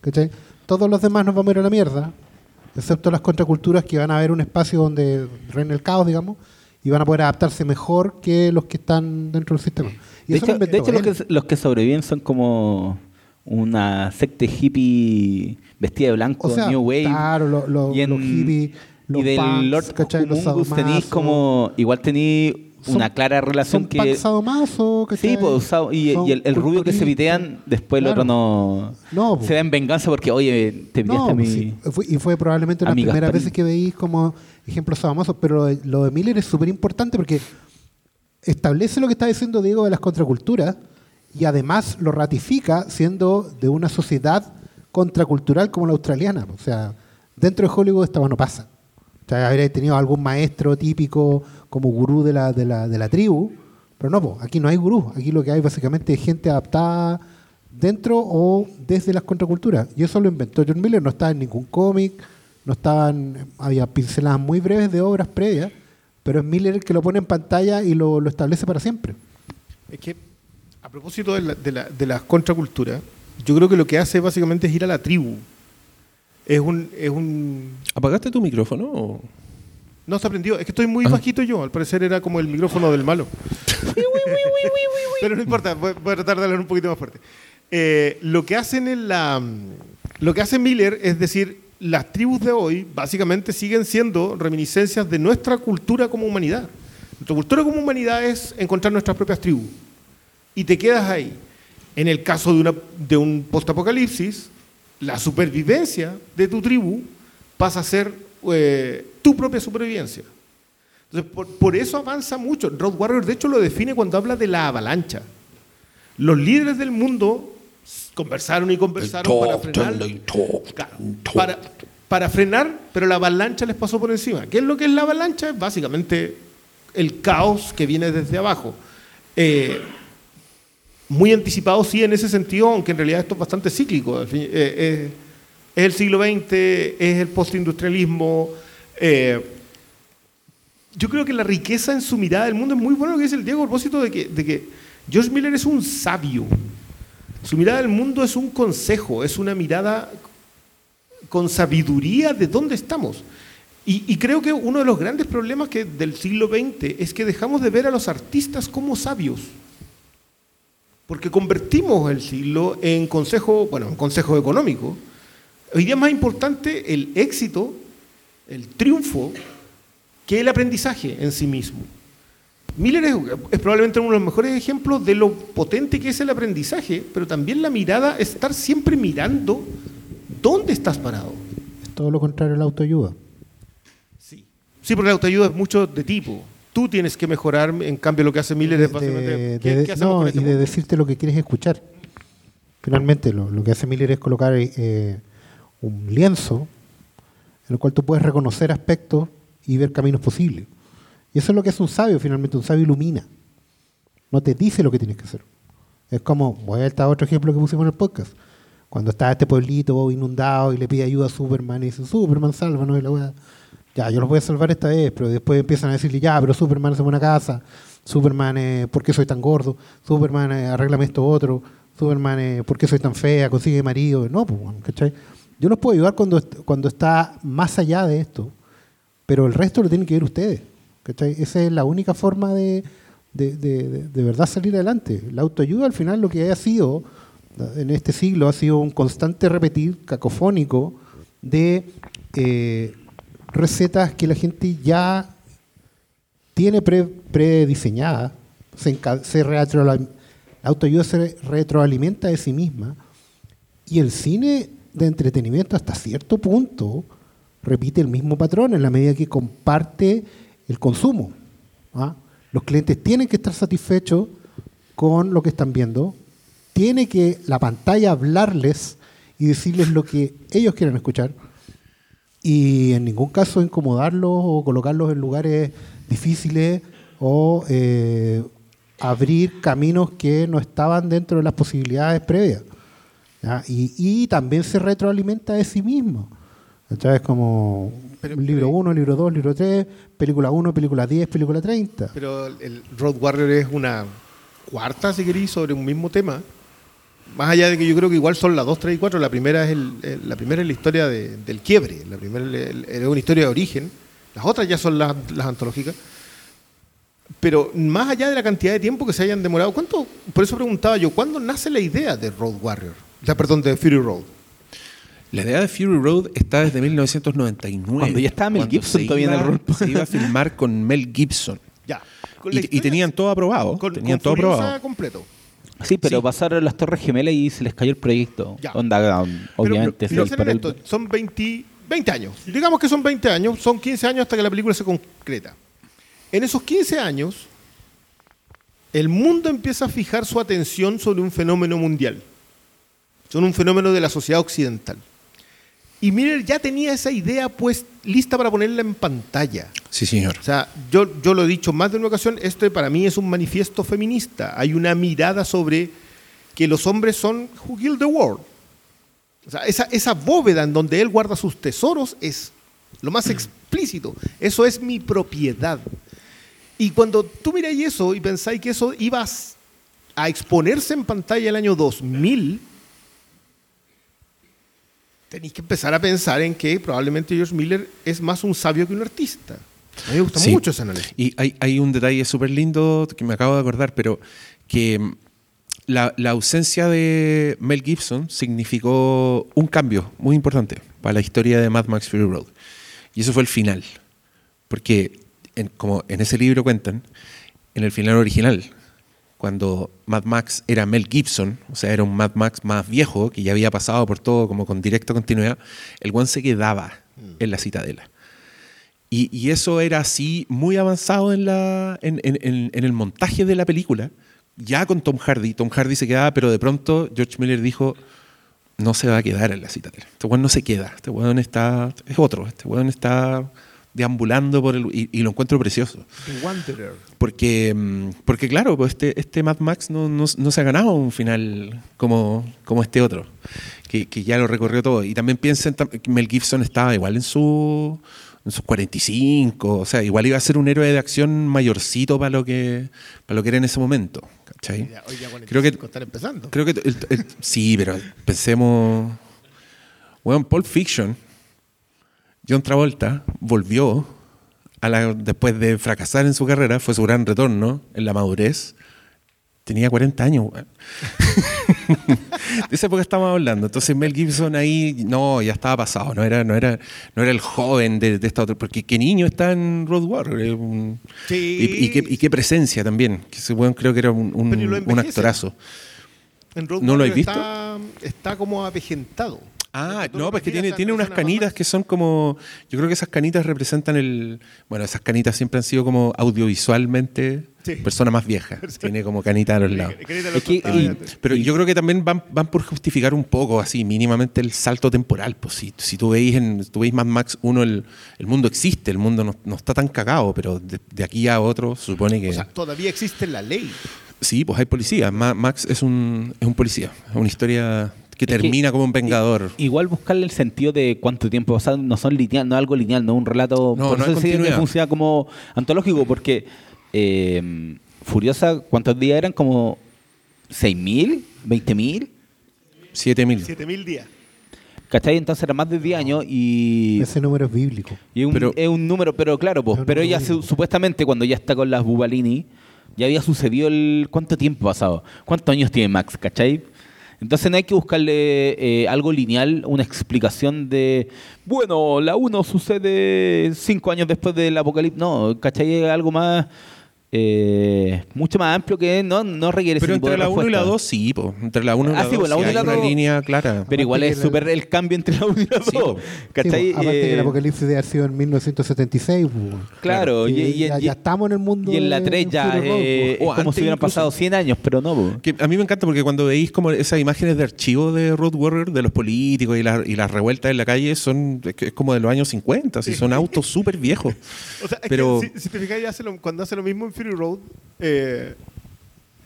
¿cachai? Todos los demás nos vamos a ir a la mierda, excepto las contraculturas que van a haber un espacio donde reina el caos, digamos, y van a poder adaptarse mejor que los que están dentro del sistema. Y De hecho, de inventó hecho, los, él. que, los que sobreviven son como una secta hippie vestida de blanco, O sea, New Wave. claro, lo- lo- y en- los hippies, los y del punks, Lord como. Igual tenéis Son- una clara relación son que. sadomaso, ¿cachai? Sí, pues, y, y el, el rubio que se pitean, después el otro no. No, pues. se da en venganza porque, oye, te No, piteaste a mi. sí, fue- y fue probablemente las primeras veces que veis como ejemplos famosos, pero lo de, lo de Miller es súper importante porque establece lo que está diciendo Diego de las contraculturas y además lo ratifica siendo de una sociedad contracultural como la australiana. O sea, dentro de Hollywood esta no pasa. O sea, habría tenido algún maestro típico como gurú de la, de la, de la tribu, pero no, po, aquí no hay gurú, aquí lo que hay básicamente es gente adaptada dentro o desde las contraculturas. Y eso lo inventó John Miller, no estaba en ningún cómic, no estaban, había pinceladas muy breves de obras previas, pero es Miller el que lo pone en pantalla y lo, lo establece para siempre. Es que, a propósito de, la- de la- de las contraculturas, yo creo que lo que hace básicamente es ir a la tribu. Es un, es un... ¿Apagaste tu micrófono? o? No se aprendió, es que estoy muy Ah. bajito yo, al parecer era como el micrófono del malo. (laughs) Pero no importa, voy, voy a tratar de hablar un poquito más fuerte. Eh, lo que hacen en la, lo que hace Miller es decir, las tribus de hoy básicamente siguen siendo reminiscencias de nuestra cultura como humanidad. Nuestra cultura como humanidad es encontrar nuestras propias tribus. Y te quedas ahí. En el caso de, una, de un postapocalipsis, la supervivencia de tu tribu pasa a ser eh, tu propia supervivencia. Entonces, por, por eso avanza mucho. Road Warrior, de hecho, lo define cuando habla de la avalancha. Los líderes del mundo conversaron y conversaron para frenar. Para, para frenar, pero la avalancha les pasó por encima. ¿Qué es lo que es la avalancha? Es básicamente el caos que viene desde abajo. Eh, muy anticipado, sí, en ese sentido, aunque en realidad esto es bastante cíclico. Eh, eh, es el siglo XX, es el postindustrialismo. eh, yo creo que la riqueza en su mirada del mundo es muy bueno lo que dice el Diego a propósito de que, de George Miller es un sabio. Su mirada del mundo es un consejo, es una mirada con sabiduría de dónde estamos. Y, y creo que uno de los grandes problemas que, del siglo XX es que dejamos de ver a los artistas como sabios. Porque convertimos el siglo en consejo, bueno, en consejo económico. Hoy día es más importante el éxito, el triunfo, que el aprendizaje en sí mismo. Miller es, es probablemente uno de los mejores ejemplos de lo potente que es el aprendizaje, pero también la mirada, estar siempre mirando dónde estás parado. Es todo lo contrario a la autoayuda. Sí. Sí, porque la autoayuda es mucho de tipo. Tú tienes que mejorar, en cambio lo que hace Miller es de- básicamente... de- ¿qué- de- qué hacemos no, y este de decirte lo que quieres escuchar. Finalmente, lo, lo que hace Miller es colocar eh, un lienzo en el cual tú puedes reconocer aspectos y ver caminos posibles. Y eso es lo que hace un sabio, finalmente. Un sabio ilumina. No te dice lo que tienes que hacer. Es como, voy a otro ejemplo que pusimos en el podcast. Cuando está este pueblito inundado y le pide ayuda a Superman y dice, Superman, sálvanos. Y la wea, ya, yo los voy a salvar esta vez, pero después empiezan a decirle, ya, pero Superman hace una casa. Superman, eh, ¿por qué soy tan gordo? Superman, eh, arréglame esto otro. Superman, eh, ¿por qué soy tan fea? Consigue marido. No, pues, ¿cachai? Yo los puedo ayudar cuando, cuando está más allá de esto, pero el resto lo tienen que ver ustedes. ¿cachai? Esa es la única forma de, de, de- de- de verdad salir adelante. La autoayuda al final lo que ha sido en este siglo ha sido un constante repetir cacofónico de eh, recetas que la gente ya tiene pre- prediseñadas, se, se retroalim- la autoayuda se retroalimenta de sí misma y el cine de entretenimiento hasta cierto punto repite el mismo patrón en la medida que comparte el consumo. ¿ah? Los clientes tienen que estar satisfechos con lo que están viendo, tiene que la pantalla hablarles y decirles lo que ellos quieren escuchar y en ningún caso incomodarlos o colocarlos en lugares difíciles o eh, abrir caminos que no estaban dentro de las posibilidades previas. ¿ya? Y, y también se retroalimenta de sí mismo. ¿cachai? Es como Pero- libro pero- 1, libro 2, libro 3, película 1, película 10, película 30. Pero el Road Warrior es una cuarta, si queréis, sobre un mismo tema. Más allá de que yo creo que igual son las 2, 3 y 4, la primera es, el- el- la, primera es la historia de- del quiebre, la primera es una historia de origen, las otras ya son las, las antológicas. Pero más allá de la cantidad de tiempo que se hayan demorado, ¿cuánto? Por eso preguntaba yo, ¿cuándo nace la idea de Road Warrior? Sea, perdón, de Fury Road. La idea de Fury Road está desde 1999. Cuando ya estaba Mel Gibson todavía en el rol. (laughs) Se iba a filmar con Mel Gibson. Ya. Con la Y, tenían todo aprobado. con, tenían con todo aprobado. completo. Sí, pero Sí. pasaron las Torres Gemelas y se les cayó el proyecto. Ya. Onda, um, Pero, obviamente, pero el- esto, son 20, 20 años. Digamos que son 20 años, son 15 años hasta que la película se concreta. En esos 15 años, el mundo empieza a fijar su atención sobre un fenómeno mundial, sobre un fenómeno de la sociedad occidental. Y Miller ya tenía esa idea pues lista para ponerla en pantalla. Sí, señor. O sea, yo, yo lo he dicho más de una ocasión, este para mí es un manifiesto feminista. Hay una mirada sobre que los hombres son who kill the world. O sea, esa, esa bóveda en donde él guarda sus tesoros es lo más explícito. Eso es mi propiedad. Y cuando tú miráis eso y pensáis que eso iba a exponerse en pantalla el año 2000, tenéis que empezar a pensar en que probablemente George Miller es más un sabio que un artista. A mí me gusta Sí. mucho ese análisis. Y hay, hay un detalle súper lindo que me acabo de acordar, pero que mm, la, la ausencia de Mel Gibson significó un cambio muy importante para la historia de Mad Max Fury Road. Y eso fue el final. Porque, en- como en ese libro cuentan, en el final original, cuando Mad Max era Mel Gibson, o sea, era un Mad Max más viejo, que ya había pasado por todo como con directa continuidad, el one se quedaba en la citadela. Y, y eso era así muy avanzado en, la, en, en- en- en el montaje de la película, ya con Tom Hardy. Tom Hardy se quedaba, pero de pronto George Miller dijo, no se va a quedar en la citadela. Este weón no se queda, este weón está, es otro, este weón está deambulando por el... Y, y lo encuentro precioso. Wanderer. Porque, mm, porque claro, pues este, este Mad Max no, no- no se ha ganado un final como, como este otro, que, que ya lo recorrió todo. Y también piensen que Mel Gibson estaba igual en, su, en sus 45, o sea, igual iba a ser un héroe de acción mayorcito para lo que, para lo que era en ese momento. ¿cachai? Ya, Hoy ya 45 Creo que, están empezando. creo que el- el- sí, pero pensemos, bueno, Pulp Fiction, John Travolta volvió a la- después de fracasar en su carrera, fue su gran retorno en la madurez. Tenía 40 años, weón. (laughs) de esa época estamos hablando. Entonces Mel Gibson ahí, no, ya estaba pasado, no era, no era, no era el joven de, de esta otra, porque qué niño está en Road Warrior. eh, Sí. y, y qué, y qué presencia también, que ese weón creo que era un, actorazo. En Road ¿No lo has visto? Está, está como avejentado. Ah, Tú no, pues que tiene, tiene unas canitas más- que son como. Yo creo que esas canitas representan el. Bueno, esas canitas siempre han sido como audiovisualmente Sí. persona más vieja. (laughs) Tiene como canita a los lados. Es que- y-. Pero yo creo que también van, van por justificar un poco, así, mínimamente el salto temporal. Pues si, si tú veis en tú veis Mad Max 1, el, el mundo existe, el mundo no, no está tan cagado, pero de, de aquí a otro supone que. O sea, todavía existe la ley. sí, pues hay policía. Ma- Max es un, es un policía. Es una historia que que- termina como un vengador. Igual buscarle el sentido de cuánto tiempo, o sea, no son lineal, no es algo lineal, no es un relato, No, por no eso sí que funciona como antológico, porque eh, Furiosa, ¿cuántos días eran? Como 6.000, 20.000, 7000. 7000 días. ¿cachai? Entonces era más de 10 años y, Ese número es bíblico. y un- Pero- es un número, pero claro, pues, pero ella supuestamente cuando ya está con las Bubalini, Ya había sucedido el... ¿Cuánto tiempo ha pasado? ¿Cuántos años tiene Max, cachai? Entonces no hay que buscarle eh, algo lineal, una explicación de, bueno, la 1 sucede cinco años después del apocalipsis. No, ¿cachai? Algo más eh, mucho más amplio que no, no requiere Pero de entre la 1 y la respuesta. 2, sí, po. entre la 1 y la Ah, 2 sí, pues, la uno y hay la una línea clara. Pero igual es súper el cambio entre la 1 y la 2. Sí, po. ¿Cachai? Sí, aparte que el Eh, apocalipsis debe haber sido en 1976. pues. Claro, y, Y y- ya, y- ya estamos en el mundo. y en la de 3 ya eh, es como si hubieran incluso. pasado 100 años, pero no. po. Que a mí me encanta porque cuando veis como esas imágenes de archivo de Road Warrior, de los políticos y, la- y las revueltas en la calle, son es como de los años 50, así, son autos súper viejos. (laughs) O sea, es Pero- que si, si te hace lo- cuando hace lo mismo en Fury Road, eh,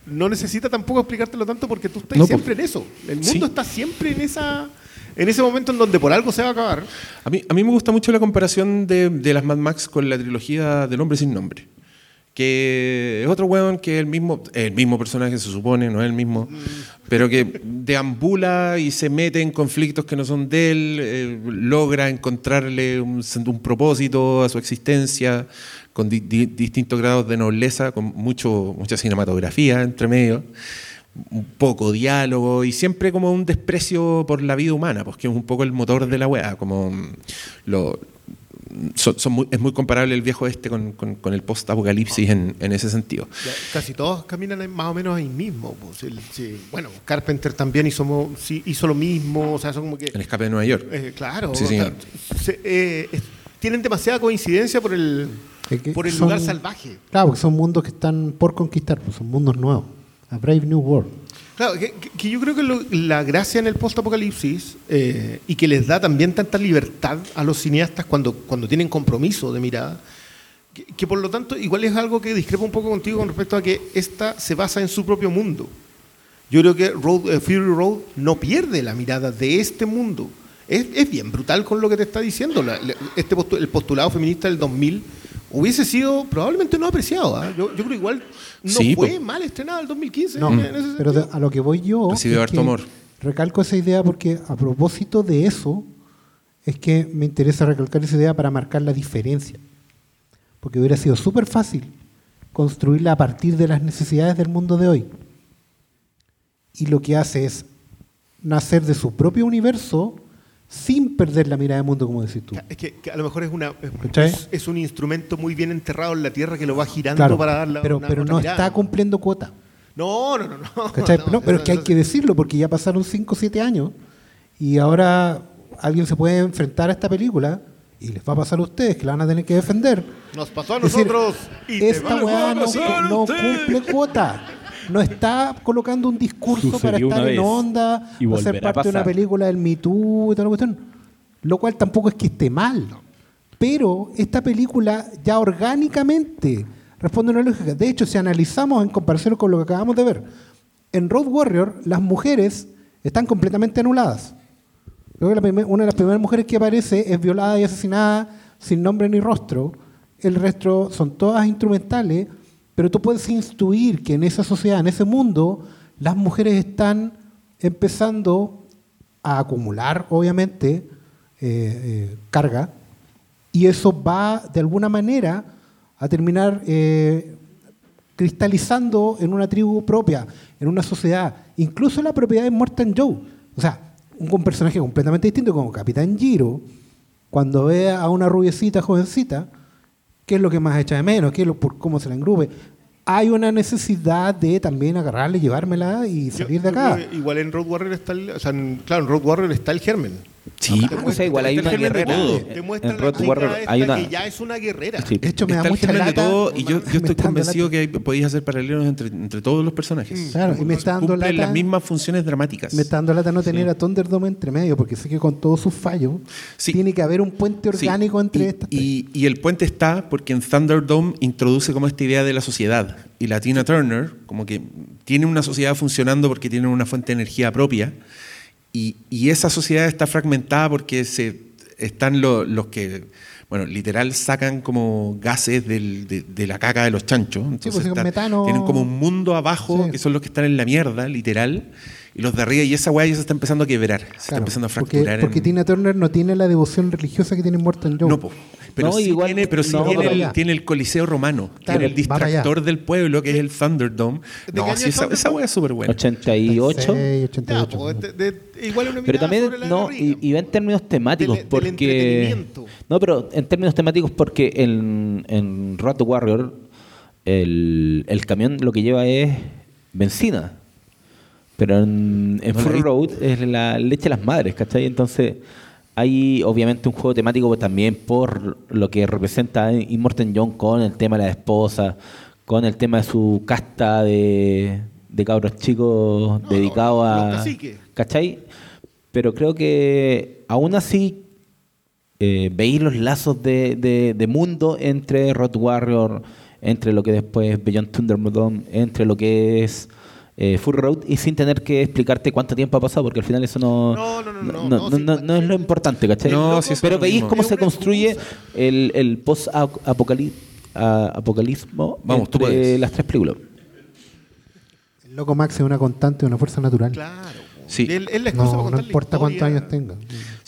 no necesita tampoco explicártelo tanto porque tú estás No, siempre en eso. El mundo Sí. está siempre en esa en ese momento en donde por algo se va a acabar. A mí, a mí me gusta mucho la comparación de, de las Mad Max con la trilogía del hombre sin nombre. Que es otro weón que es el mismo, el mismo personaje, se supone, no es el mismo, pero que deambula y se mete en conflictos que no son de él, eh, logra encontrarle un, un propósito a su existencia, con di- di- distintos grados de nobleza, con mucho, mucha cinematografía entre medio un poco diálogo y siempre como un desprecio por la vida humana, pues que es un poco el motor de la weá, como mm, lo, son- son muy- es muy comparable el viejo este con, con- con el post-apocalipsis en, en ese sentido. Casi todos caminan más o menos ahí mismo. pues. El- sí, Bueno, Carpenter también hizo, lo mismo. O sea, son como que. El escape de Nueva York. eh, claro. Sí, o sea, señor. se- eh, es- tienen demasiada coincidencia por el, Es que por el son- lugar salvaje. Claro, porque son mundos que están por conquistar, pues son mundos nuevos. A Brave New World. Claro, que, yo creo que lo- la gracia en el post-apocalipsis eh, y que les da también tanta libertad a los cineastas cuando, cuando tienen compromiso de mirada, que, que por lo tanto igual es algo que discrepa un poco contigo con respecto a que esta se basa en su propio mundo. Yo creo que Road, eh, Fury Road no pierde la mirada de este mundo. Es, es bien brutal con lo que te está diciendo. La- la- este postu- el postulado feminista del 2000 hubiese sido probablemente no apreciado. ¿ah? Yo, yo creo igual no Sí, fue po. mal estrenado el 2015. No, en ese pero de- a lo que voy yo. Recibió harto amor. Recalco esa idea porque a propósito de eso, es que me interesa recalcar esa idea para marcar la diferencia. Porque hubiera sido súper fácil construirla a partir de las necesidades del mundo de hoy. Y lo que hace es nacer de su propio universo sin perder la mirada del mundo, como decís tú. Es que, que a lo mejor es, una, es, un instrumento muy bien enterrado en la tierra que lo va girando Claro, para darle pero, una pero otra no mirada. está cumpliendo cuota. No, no, no. no, ¿Cachai? (laughs) no, No, pero es que hay que decirlo porque ya pasaron 5 o 7 años y ahora alguien se puede enfrentar a esta película y les va a pasar a ustedes que la van a tener que defender. Nos pasó a decir, nosotros. y esta weá no, cumple cuota. No está colocando un discurso Sucedió para estar en onda y o ser parte de una película del Me Too y toda la cuestión. Lo cual tampoco es que esté mal. Pero esta película ya orgánicamente responde a una lógica. De hecho, si analizamos en comparación con lo que acabamos de ver, en Road Warrior las mujeres están completamente anuladas. Creo que la primer- una de las primeras mujeres que aparece es violada y asesinada sin nombre ni rostro. El resto son todas instrumentales, pero tú puedes intuir que en esa sociedad, en ese mundo, las mujeres están empezando a acumular, obviamente, eh, eh, carga, y eso va de alguna manera a terminar eh, cristalizando en una tribu propia, en una sociedad. Incluso la propiedad de Morton Joe. O sea, un personaje completamente distinto como Capitán Giro, cuando ve a una rubiecita jovencita, ¿qué es lo que más echa de menos? ¿Qué es lo, por cómo se la engrupe? Hay una necesidad de también agarrarle, llevármela y Yo- salir de acá. Igual en Road Warrior está el, o sea, en- claro, en Road Warrior está el germen. Sí, Te o muestra- sea, igual hay una guerrera. todo. En- Te muestra en la chica Warrior esta hay una- que ya es una guerrera. Sí. De hecho, me da Está el mucha germen de lata. todo y yo, yo estoy convencido lata. que hay- podéis hacer paralelos entre, entre todos los personajes. Claro, y me está dando Cumplen lata. las mismas funciones dramáticas. Me está dando lata no tener a Thunderdome entre medio, porque sé que con todos sus fallos Sí. tiene que haber un puente Sí, orgánico entre y, estas y, y el puente está porque en Thunderdome introduce como esta idea de la sociedad. Y la Tina Turner, como que tiene una sociedad funcionando porque tiene una fuente de energía propia. Y, y esa sociedad está fragmentada porque se, están lo- los que, bueno, literal sacan como gases del- de, de la caca de los chanchos. Entonces pues, está- metano. tienen como un mundo abajo Sí. que son los que están en la mierda, literal. Y los de arriba, y esa weá ya se está empezando a quebrar. Se está empezando a porque, fracturar. porque en- Tina Turner no tiene la devoción religiosa que tiene Morton Joe. No, po. Pero No, sí igual- tiene, pero sí no, tiene, pero el, ya. tiene el Coliseo Romano, Claro, tiene el distractor del pueblo, que es el Thunderdome. No, sí, esa, esa wea es súper buena. 88. 86, Ya, 88. pues, de- de- igual una Pero también, no, y, y va en términos temáticos, Del- del porque... entretenimiento. No, pero en términos temáticos, porque en, en Road to Warrior el, el camión lo que lleva es benzina. Pero en, en vi. Road es la leche de las madres, ¿cachai? Entonces hay obviamente un juego temático también por lo que representa Immortan John con el tema de la esposa, con el tema de su casta de, de cabros chicos No, dedicado los a... ¿Cachai? Pero creo que aún así eh, veis los lazos de, de- de mundo entre Road Warrior, entre lo que después es Beyond Thunderdome, entre lo que es eh, Full Road, y sin tener que explicarte cuánto tiempo ha pasado, porque al final eso no, No, no, no, no, no, no, no- sí, no- no es lo importante, ¿cachai? No, sí, Pero veis cómo se construye el, el post-apocalismo entre las tres películas. El loco Max es una constante, una fuerza natural. Claro. Sí. Él- él No, no importa cuántos años tenga.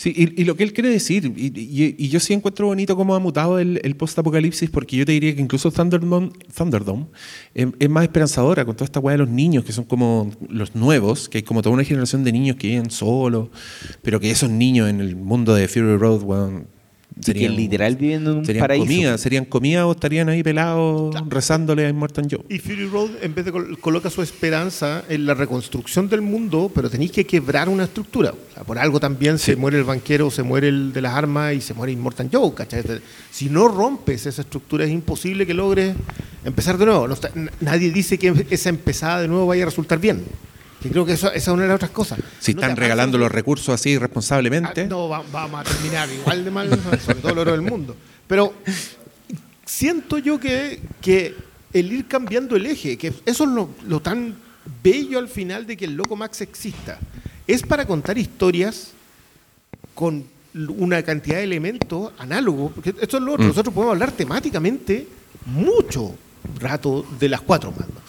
Sí, y, y lo que él quiere decir, y, y- y yo sí encuentro bonito cómo ha mutado el, el post-apocalipsis, porque yo te diría que incluso Thunderdome, Thunderdome es, es más esperanzadora con toda esta weá de los niños, que son como los nuevos, que hay como toda una generación de niños que viven solos, pero que esos niños en el mundo de Fury Road, weón, Y que literal viven en un serían paraíso. comida, serían comida o estarían ahí pelados rezándole a Immortan Joe. Y Fury Road en vez de col- coloca su esperanza en la reconstrucción del mundo, pero tenéis que quebrar una estructura. O sea, por algo también se muere el banquero, se muere el de las armas y se muere Immortan Joe. ¿cachai? Si no rompes esa estructura es imposible que logres empezar de nuevo. No está- nadie dice que esa empezada de nuevo vaya a resultar bien. Que creo que eso- esa es una de las otras cosas. Si No están regalando los recursos así irresponsablemente. Ah, no, va- vamos a terminar igual de mal, (laughs) sobre todo el oro del mundo. Pero siento yo que, que el ir cambiando el eje, que eso es lo, lo tan bello al final de que el Loco Max exista, es para contar historias con una cantidad de elementos análogos, porque esto es lo otro, Mm. nosotros podemos hablar temáticamente mucho rato de las cuatro mandas.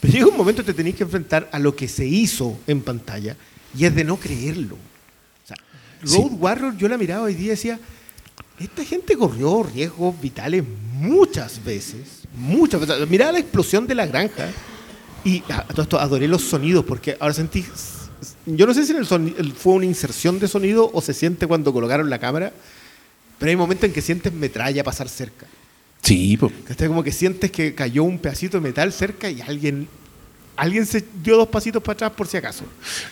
Pero llega un momento que te tenéis que enfrentar a lo que se hizo en pantalla y es de no creerlo. O sea, Road Warrior yo la miraba hoy día y decía, esta gente corrió riesgos vitales muchas veces, muchas veces. Miraba la explosión de la granja y a todo esto adoré los sonidos porque ahora sentí, yo no sé si en el soni- el- fue una inserción de sonido o se siente cuando colocaron la cámara, pero hay momentos en que sientes metralla pasar cerca. Sí. ¿Cachai? Como que sientes que cayó un pedacito de metal cerca y alguien, alguien se dio dos pasitos para atrás por si acaso.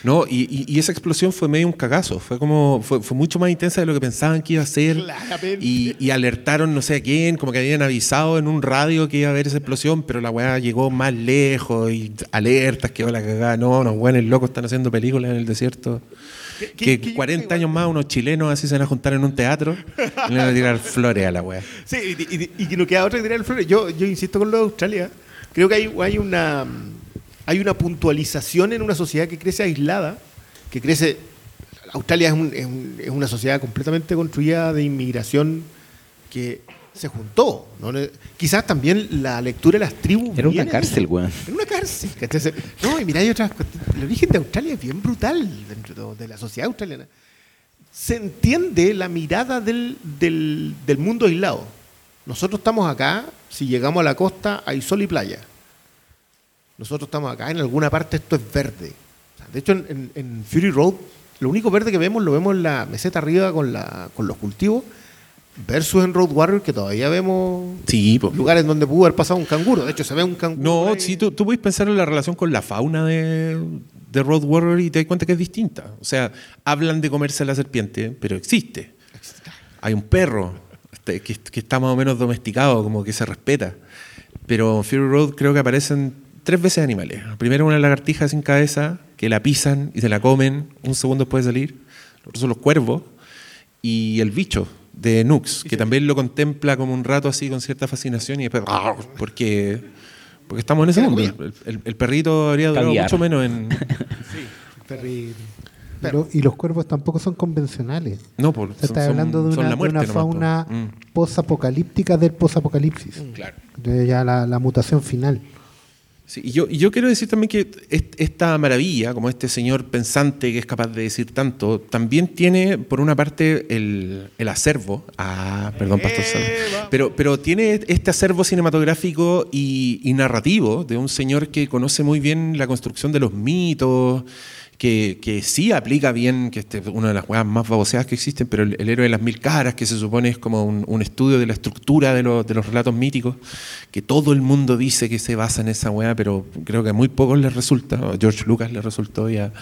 No, y, y- y esa explosión fue medio un cagazo. Fue como fue, fue mucho más intensa de lo que pensaban que iba a ser. Claramente. Y, y alertaron no sé a quién, como que habían avisado en un radio que iba a haber esa explosión, pero la weá llegó más lejos y alertas que va la cagada. No, los weones locos están haciendo películas en el desierto. ¿Qué- qué- Que qué- 40 años más unos chilenos así se van a juntar en un teatro y le van a tirar flores a la weá. Sí, y, y- y que no queda otra que tirar flores. Yo, yo insisto con lo de Australia. Creo que hay, hay, una, hay una puntualización en una sociedad que crece aislada, que crece... Australia es, un- es un- es una sociedad completamente construida de inmigración que se juntó. Quizás también la lectura de las tribus... Era una cárcel, weón. Era una cárcel. No, y mira, hay otras... El origen de Australia es bien brutal dentro de la sociedad australiana se entiende la mirada del, del- del mundo aislado. Nosotros estamos acá, si llegamos a la costa hay sol y playa. Nosotros estamos acá, en alguna parte esto es verde. O sea, de hecho, en, en- en Fury Road, lo único verde que vemos lo vemos en la meseta arriba con, la, con los cultivos, versus en Road Warrior, que todavía vemos Sí, lugares donde pudo haber pasado un canguro. De hecho, se ve un canguro. No, ahí. sí, tú, tú puedes pensar en la relación con la fauna de, de Road Warrior y te das cuenta que es distinta. O sea, hablan de comerse a la serpiente, pero existe. Hay un perro este, que, que está más o menos domesticado, como que se respeta. Pero en Fury Road creo que aparecen tres veces animales. Primero una lagartija sin cabeza, que la pisan y se la comen un segundo después de salir. Los otros son los cuervos. Y el bicho de Nux, que también lo contempla como un rato así con cierta fascinación y después... Porque, porque estamos en ese mundo. El, el- el perrito habría durado Caviar. mucho menos en... Perri- Y lo- y los cuervos tampoco son convencionales. No, por, Se está hablando de una, de po. fauna Mm. posapocalíptica del posapocalipsis. Claro. De ya la, la mutación final. Sí, y yo, y yo quiero decir también que est- esta maravilla, como este señor pensante que es capaz de decir tanto, también tiene, por una parte, el, el acervo. Ah, perdón, Pastor Sala. Eva. Pero, pero tiene este acervo cinematográfico y, y narrativo de un señor que conoce muy bien la construcción de los mitos, que, que sí aplica bien, que este es una de las jugadas más baboseadas que existen, pero el, el héroe de las mil caras, que se supone es como un, un estudio de la estructura de los, de los relatos míticos, que todo el mundo dice que se basa en esa weá, pero creo que a muy pocos les resulta. A George Lucas le resultó y a,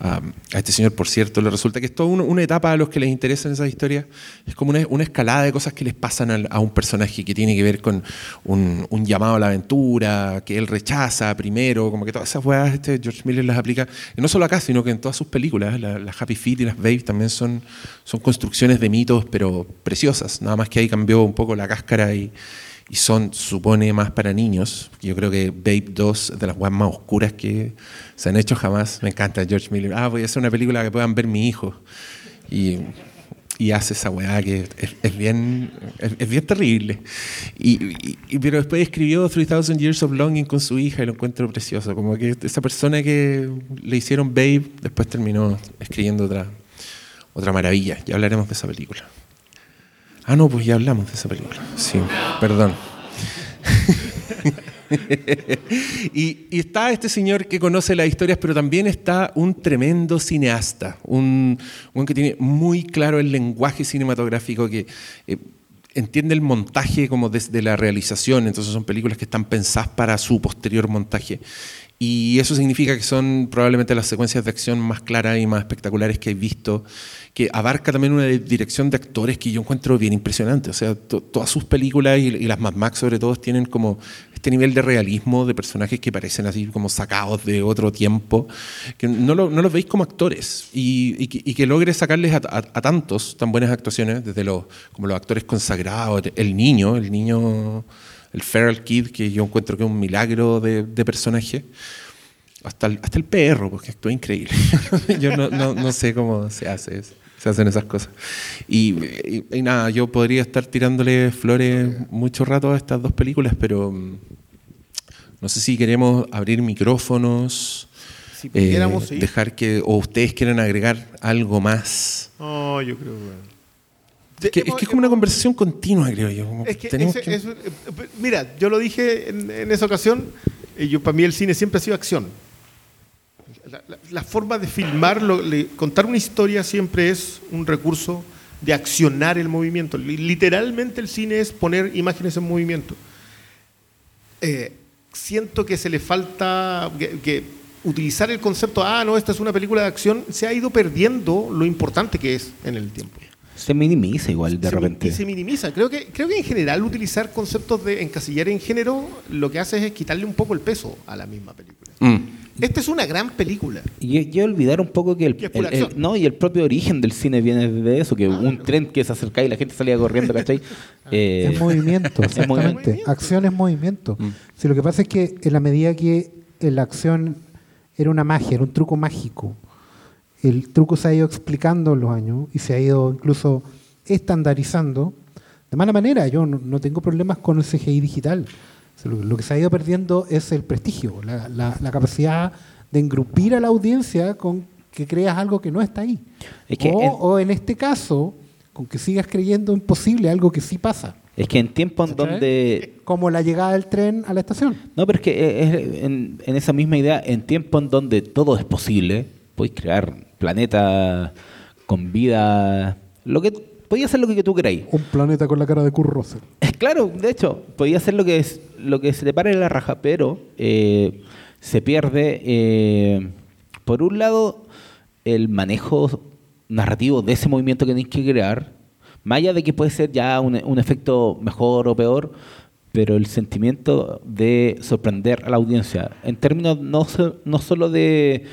a- a este señor, por cierto, le resulta que es toda una, una etapa a los que les interesan esas historias. Es como una, una escalada de cosas que les pasan al- a, un personaje que tiene que ver con un, un llamado a la aventura, que él rechaza primero, como que todas esas weas este George Miller las aplica, y no solo acá, sino que en todas sus películas. La- Las Happy Feet y las Babe también son, son construcciones de mitos, pero preciosas. Nada más que ahí cambió un poco la cáscara y, y son, supone, más para niños. Yo creo que Babe 2 es de las weas más oscuras que se han hecho jamás. Me encanta George Miller. Ah, voy a hacer una película que puedan ver mi hijo. Y, y hace esa weá que es, bien, es, es bien terrible. Y, y- y- pero después escribió 3000 Years of Longing con su hija y lo encuentro precioso. Como que esa persona que le hicieron Babe después terminó escribiendo otra, otra maravilla. Ya hablaremos de esa película. Ah, no, pues ya hablamos de esa película. Sí, perdón. (laughs) y, está este señor que conoce las historias, pero también está un tremendo cineasta, un, un que tiene muy claro el lenguaje cinematográfico, que eh, entiende el montaje como desde la realización, entonces son películas que están pensadas para su posterior montaje. Y eso significa que son probablemente las secuencias de acción más claras y más espectaculares que he visto, que abarca también una dirección de actores que yo encuentro bien impresionante. O sea, to- todas sus películas y, y las Mad Max sobre todo tienen como este nivel de realismo de personajes que parecen así como sacados de otro tiempo, que no, lo- los veis como actores y, que, y logre sacarles a, a- a tantos tan buenas actuaciones, desde los, como los actores consagrados, el niño, el niño, el Feral Kid, que yo encuentro que es un milagro de, de personaje. Hasta el, hasta el perro, porque actúa increíble. (laughs) yo no, no, no sé cómo se hace eso, se hacen esas cosas. Y, y- y nada, yo podría estar tirándole flores mucho rato a estas dos películas, pero mm, no sé si queremos abrir micrófonos, Si eh, dejar que, o ustedes quieren agregar algo más. No, yo creo que... Es que, es que es como una conversación continua, creo yo. como Es que, tenemos ese- que- eso- eh, mira, yo lo dije en, en esa ocasión, eh, yo, para mí el cine siempre ha sido acción. La, la- la forma de filmar, lo- le- contar una historia siempre es un recurso de accionar el movimiento. Li- Literalmente el cine es poner imágenes en movimiento. Eh, siento que se le falta que utilizar el concepto, ah, no, esta es una película de acción, se ha ido perdiendo lo importante que es en el tiempo Se minimiza igual de se, mi- repente. y se minimiza. Creo que, creo que en general utilizar conceptos de encasillar en género lo que hace es quitarle un poco el peso a la misma película. Mm. Esta es una gran película. Y yo olvidar un poco que el, es el- no y el propio origen del cine viene de eso, que un tren que se acercaba y la gente salía corriendo, ¿cachai? (laughs) Eh, Es movimiento, (laughs) es exactamente. movimiento. Acción es movimiento. Mm. Si lo que pasa es que en la medida que la acción era una magia, era un truco mágico, el truco se ha ido explicando en los años y se ha ido incluso estandarizando de mala manera. Yo no, no tengo problemas con el CGI digital. O sea, Lo, lo que se ha ido perdiendo es el prestigio, la, la- la capacidad de engrupir a la audiencia con que creas algo que no está ahí. Es que o, en- o en este caso, con que sigas creyendo imposible algo que sí pasa. es que en tiempos ¿Cachai? donde Como la llegada del tren a la estación. No, pero es que es en, en esa misma idea, en tiempos en donde todo es posible, podéis crear planetas con vida, lo que podéis hacer lo que tú queráis. Un planeta con la cara de Kurt Russell. (laughs) Claro, de hecho, podía hacer lo que es lo que se te pare en la raja, pero eh, se pierde, eh, por un lado, el manejo narrativo de ese movimiento que tenéis que crear, más allá de que puede ser ya un, un efecto mejor o peor, pero el sentimiento de sorprender a la audiencia, en términos no, no solo de,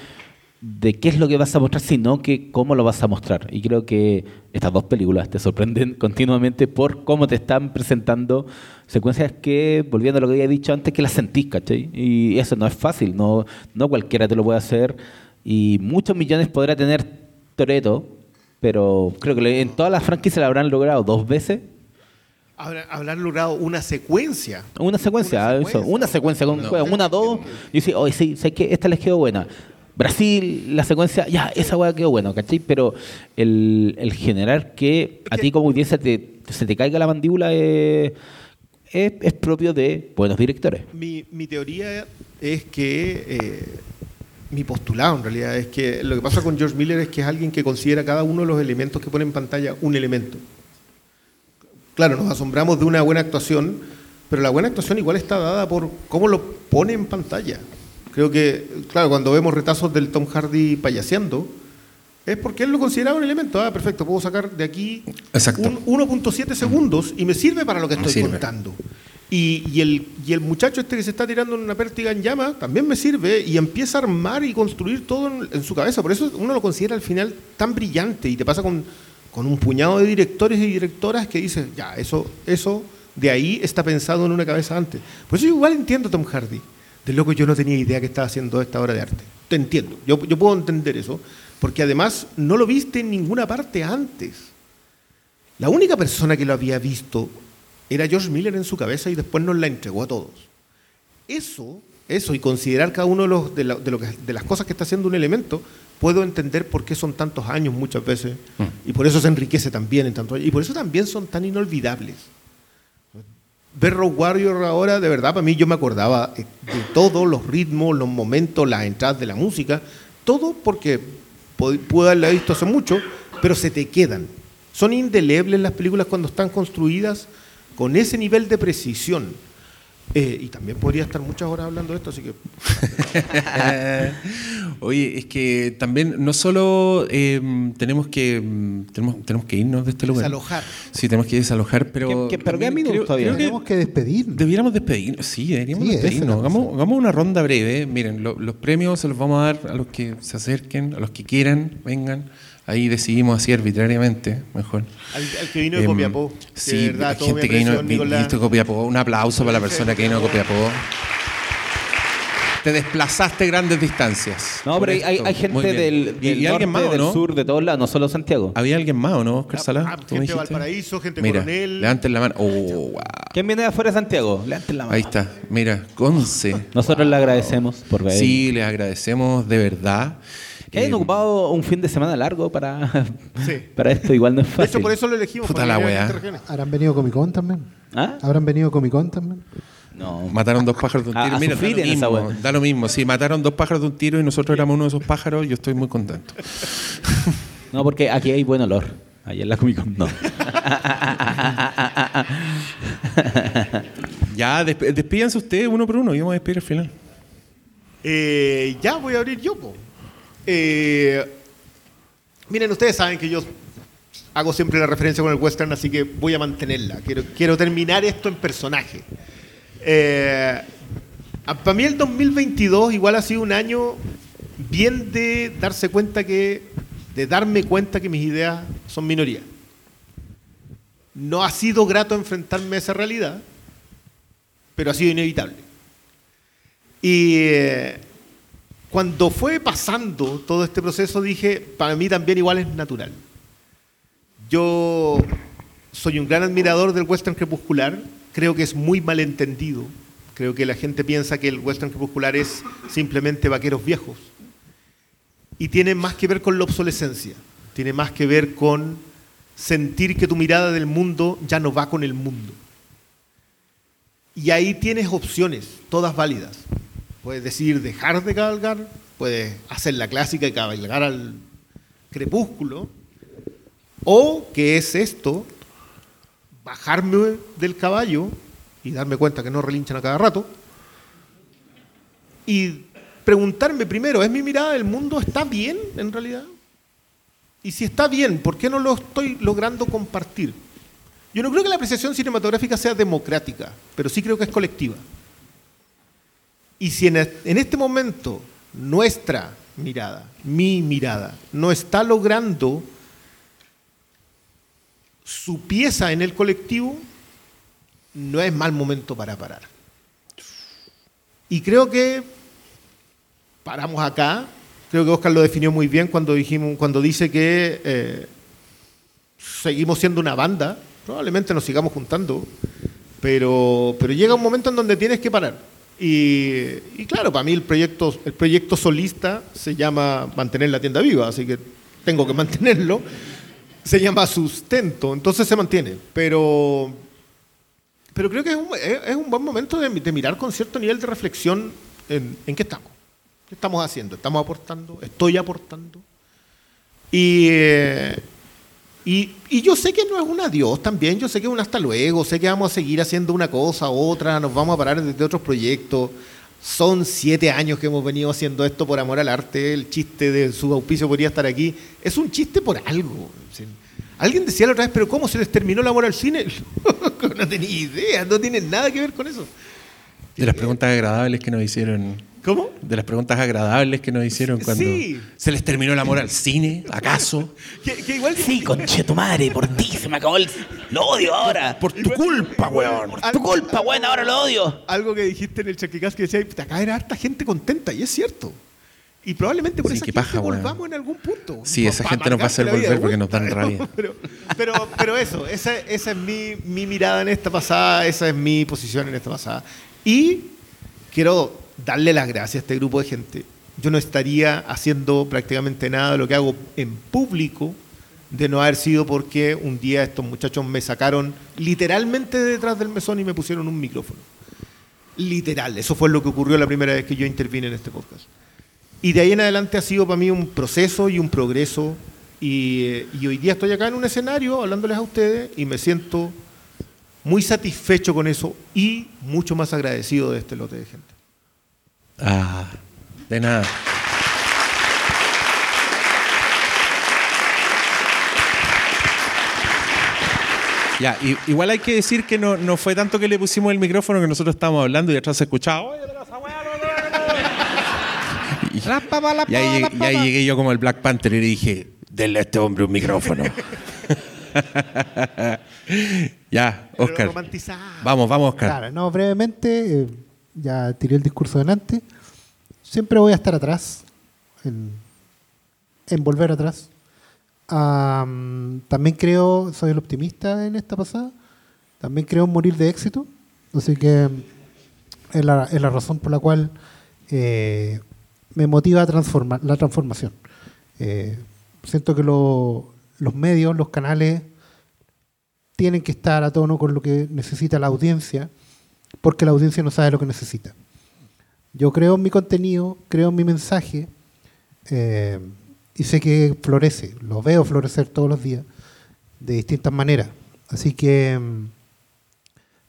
de qué es lo que vas a mostrar, sino que cómo lo vas a mostrar. Y creo que estas dos películas te sorprenden (laughs) continuamente por cómo te están presentando secuencias que, volviendo a lo que había dicho antes, que las sentís, ¿cachai? Y eso no es fácil, no, no cualquiera te lo puede hacer. Y muchos millones podrá tener Toreto, pero creo que en todas las franquicias la habrán logrado dos veces Habrá- Habrán logrado una secuencia. Una secuencia, Una eso, secuencia. una secuencia con juega, una, dos. Y dice, oye, sí, sé que esta les quedó buena. Brasil, la secuencia, ya, esa hueá quedó buena, ¿cachai? Pero el, el generar que a ti como audiencia se te caiga la mandíbula es, es propio de buenos directores. Mi, mi teoría es que, eh, mi postulado en realidad, es que lo que pasa con George Miller es que es alguien que considera cada uno de los elementos que pone en pantalla un elemento. Claro, nos asombramos de una buena actuación, pero la buena actuación igual está dada por cómo lo pone en pantalla. Creo que, claro, cuando vemos retazos del Tom Hardy payaseando, es porque él lo consideraba un elemento. Ah, perfecto, puedo sacar de aquí Exacto. un 1.7 segundos y me sirve para lo que estoy contando. Y, y el, y el muchacho este que se está tirando en una pértiga en llama también me sirve y empieza a armar y construir todo en, en su cabeza. Por eso uno lo considera al final tan brillante y te pasa con, con un puñado de directores y directoras que dices, ya, eso, eso de ahí está pensado en una cabeza antes. Por eso yo igual entiendo a Tom Hardy. De loco yo no tenía idea que estaba haciendo esta obra de arte. Te entiendo, yo, yo puedo entender eso, porque además no lo viste en ninguna parte antes. La única persona que lo había visto era George Miller en su cabeza y después nos la entregó a todos. Eso, eso y considerar cada uno de, los, de, la- de lo que- de las cosas que está haciendo un elemento, puedo entender por qué son tantos años muchas veces y por eso se enriquece también en tantos años y por eso también son tan inolvidables. Ver Rogue Warrior ahora, de verdad, para mí yo me acordaba eh, de todos los ritmos, los momentos, las entradas de la música, todo porque pu- pude haberla visto hace mucho, pero se te quedan. Son indelebles las películas cuando están construidas con ese nivel de precisión. Eh, y también podría estar muchas horas hablando de esto, así que (laughs) Oye, es que también no solo eh, tenemos que mm, tenemos, tenemos que irnos de este lugar. desalojar. Sí, tenemos que desalojar, pero. ¿Qué- qué- pero qué minutos creo- todavía? creo que Tenemos que despedir. Debiéramos despedirnos, sí, deberíamos Sí, despedirnos. Hagamos, hagamos una ronda breve. Miren, lo- los premios se los vamos a dar a los que se acerquen, a los que quieran, vengan. Ahí decidimos así arbitrariamente, mejor. Al, al que vino de Em, Copiapó. Sí, de verdad, todo gente que vino, Nicolás. visto Copiapó. Un aplauso para la persona que vino a Copiapó. Te desplazaste grandes distancias. No, pero hay, hay- gente del, ¿Y, del y alguien norte, más del no? sur, de todos lados, no solo Santiago. ¿Había alguien más o no, Oscar? Ah, ¿Tú me gente de? Valparaíso, gente de Mira, Coronel. levanten la mano. Oh, wow. ¿Quién viene de afuera de Santiago? Levanten la mano. Ahí está, mira, Conce. Nosotros le agradecemos por ver. Sí, les agradecemos de verdad. Que hayan Eh, ocupado un fin de semana largo para, (laughs) Sí. (laughs) para esto, igual no es De fácil. hecho, por eso lo elegimos. Puta la venir a weá. estas regiones. ¿Habrán venido Comic Con también? ¿Ah? ¿Habrán venido Comic Con también? No. Mataron dos pájaros de un tiro. a Mira, da lo, mismo, wea. da lo mismo. Sí, mataron dos pájaros de un tiro y nosotros éramos uno de esos pájaros. Yo estoy muy contento. (laughs) No, porque aquí hay buen olor. Allá en la Comic Con no. Ya, desp- despídanse ustedes uno por uno y vamos a despedir al final. Eh, ya voy a abrir yo. po. Eh, miren, ustedes saben que yo hago siempre la referencia con el western, así que voy a mantenerla. Quiero, terminar esto en personaje. Eh, para mí el 2022 igual ha sido un año bien de darse cuenta que, de darme cuenta que mis ideas son minoría. No ha sido grato enfrentarme a esa realidad, pero ha sido inevitable. Y eh, cuando fue pasando todo este proceso dije, para mí también igual es natural. Yo soy un gran admirador del western crepuscular, creo que es muy malentendido. Creo que la gente piensa que el western crepuscular es simplemente vaqueros viejos. Y tiene más que ver con la obsolescencia, tiene más que ver con sentir que tu mirada del mundo ya no va con el mundo. Y ahí tienes opciones, todas válidas. Puedes decidir dejar de cabalgar, puedes hacer la clásica y cabalgar al crepúsculo, o que es esto, bajarme del caballo y darme cuenta que no relinchan a cada rato, y preguntarme primero, ¿es mi mirada del mundo está bien en realidad? Y si está bien, ¿por qué no lo estoy logrando compartir? Yo no creo que la apreciación cinematográfica sea democrática, pero sí creo que es colectiva. Y si en, este momento nuestra mirada, mi mirada, no está logrando su pieza en el colectivo, no es mal momento para parar. Y creo que paramos acá. Creo que Oscar lo definió muy bien cuando, dijimos, cuando dice que eh, seguimos siendo una banda, probablemente nos sigamos juntando, pero, pero llega un momento en donde tienes que parar. Y, claro, para mí el proyecto, el proyecto solista se llama Mantener la tienda viva, así que tengo que (laughs) mantenerlo. Se llama Sustento, entonces se mantiene. Pero, pero creo que es un, es- un buen momento de, mirar con cierto nivel de reflexión en, en qué estamos. ¿Qué estamos haciendo? ¿Estamos aportando? ¿Estoy aportando? Y, eh, y, yo sé que no es un adiós también, yo sé que es un hasta luego, sé que vamos a seguir haciendo una cosa, otra, nos vamos a parar desde otros proyectos. Son siete años que hemos venido haciendo esto por amor al arte, el chiste de su auspicio podría estar aquí. Es un chiste por algo. Alguien decía la otra vez, pero ¿cómo se les terminó el amor al cine? (laughs) no tenía idea, no tiene nada que ver con eso. De las preguntas agradables que nos hicieron. ¿Cómo? De las preguntas agradables que nos hicieron cuando Sí. se les terminó el amor al cine, ¿acaso? (laughs) Que, que igual Sí, conche tu madre, por ti se me acabó el. Lo odio ahora. Por tu culpa, weón. Por tu culpa, weón, ahora lo odio. algo que dijiste en el Chaquicás que decía, "Puta, acá era harta gente contenta, y es cierto. Y probablemente por Sí, esa gente paja, volvamos en algún punto. Sí, esa Pa- gente nos va a hacer volver porque nos dan rabia. (laughs) Pero, pero, pero eso, esa, esa es mi, mi mirada en esta pasada, esa es mi posición en esta pasada. Y quiero darle las gracias a este grupo de gente. Yo no estaría haciendo prácticamente nada de lo que hago en público de no haber sido porque un día estos muchachos me sacaron literalmente de detrás del mesón y me pusieron un micrófono. Literal, eso fue lo que ocurrió la primera vez que yo intervine en este podcast. Y de ahí en adelante ha sido para mí un proceso y un progreso. Y, eh, y hoy día estoy acá en un escenario hablándoles a ustedes y me siento muy satisfecho con eso y mucho más agradecido de este lote de gente. Ah, de nada. Ya, i- igual hay que decir que no, no fue tanto que le pusimos el micrófono que nosotros estábamos hablando y atrás se escuchaba. "Oye, pero esa weá no, no, no". (laughs) Y, y ahí, llegué- y ahí llegué yo como el Black Panther y le dije, denle a este hombre un micrófono. (laughs) ya, Oscar. romantizado. Vamos, vamos, Oscar. Claro, no, brevemente, eh, ya tiré el discurso delante. Siempre voy a estar atrás, en, en volver atrás. Am, también creo, soy el optimista en esta pasada. También creo en morir de éxito. Así que es la, es la razón por la cual eh, me motiva a transformar, la transformación. Eh, siento que lo- los medios, los canales, tienen que estar a tono con lo que necesita la audiencia, porque la audiencia no sabe lo que necesita. Yo creo en mi contenido, creo en mi mensaje, eh, y sé que florece, lo veo florecer todos los días, de distintas maneras. Así que mm,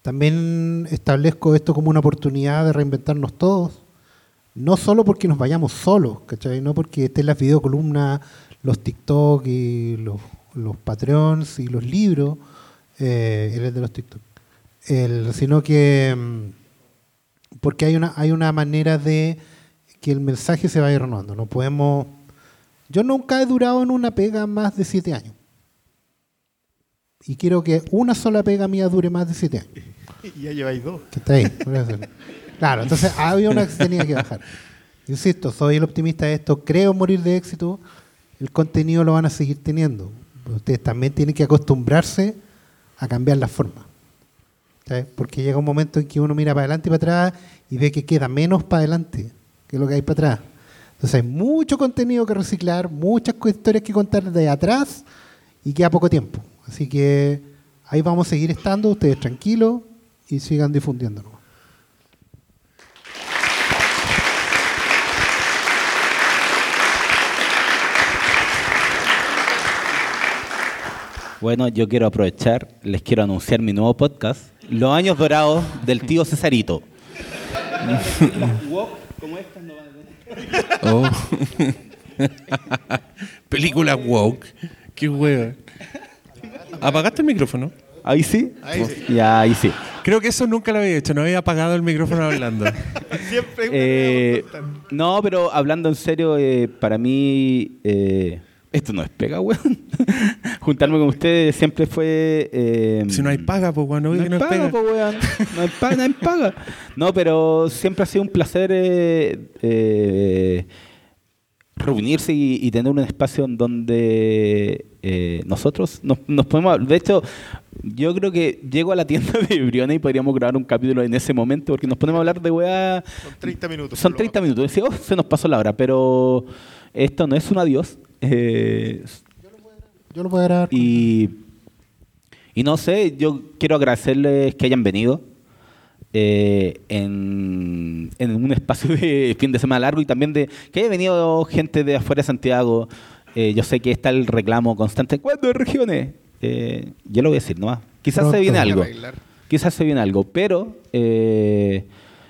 también establezco esto como una oportunidad de reinventarnos todos, no solo porque nos vayamos solos, ¿cachai? No porque estén las videocolumnas, los TikTok y los, Patreons y los libros, eh, es de los TikTok, El- sino que mm, porque hay una, hay una manera de que el mensaje se vaya renovando. No podemos. Yo nunca he durado en una pega más de siete años. Y quiero que una sola pega mía dure más de siete años. Y (laughs) ya lleváis dos. Que está ahí. por eso. Claro, entonces había una que se tenía que bajar. Insisto, soy el optimista de esto, creo morir de éxito, el contenido lo van a seguir teniendo. Ustedes también tienen que acostumbrarse a cambiar la forma. Porque llega un momento en que uno mira para adelante y para atrás y ve que queda menos para adelante que lo que hay para atrás. Entonces hay mucho contenido que reciclar, muchas historias que contar de atrás y queda poco tiempo. Así que ahí vamos a seguir estando, ustedes tranquilos y sigan difundiéndolo. Bueno, yo quiero aprovechar, les quiero anunciar mi nuevo podcast, Los años dorados del tío Cesarito. (laughs) Oh. Película woke. Qué huevo. ¿Apagaste el micrófono? Ahí sí. Ahí sí. Ya, ahí sí. Creo que eso nunca lo había hecho. No había apagado el micrófono hablando. (laughs) Siempre Eh, no, pero hablando en serio, eh, para mí eh, esto no es pega, weón. Juntarme con ustedes siempre fue... eh, si no hay paga, pues bueno, no que no hay paga, pega. po, weón. No hay paga, no hay paga. No, pero siempre ha sido un placer eh, eh, reunirse y, y tener un espacio en donde eh, nosotros nos, nos podemos... De hecho, yo creo que llego a la tienda de Briona y podríamos grabar un capítulo en ese momento porque nos ponemos a hablar de weá... Son 30 minutos. Son por lo 30 bajo. minutos. Decía, "Oh, se nos pasó la hora, pero esto no es un adiós. eh, Yo lo puedo grabar. y, y no sé, yo quiero agradecerles que hayan venido eh, en, en un espacio (laughs) de fin de semana largo y también de que haya venido gente de afuera de Santiago. Eh, yo sé que está el reclamo constante. ¿Cuándo hay regiones? Eh, yo lo voy a decir nomás. Quizás Pronto. se viene algo. Quizás se viene algo, pero eh,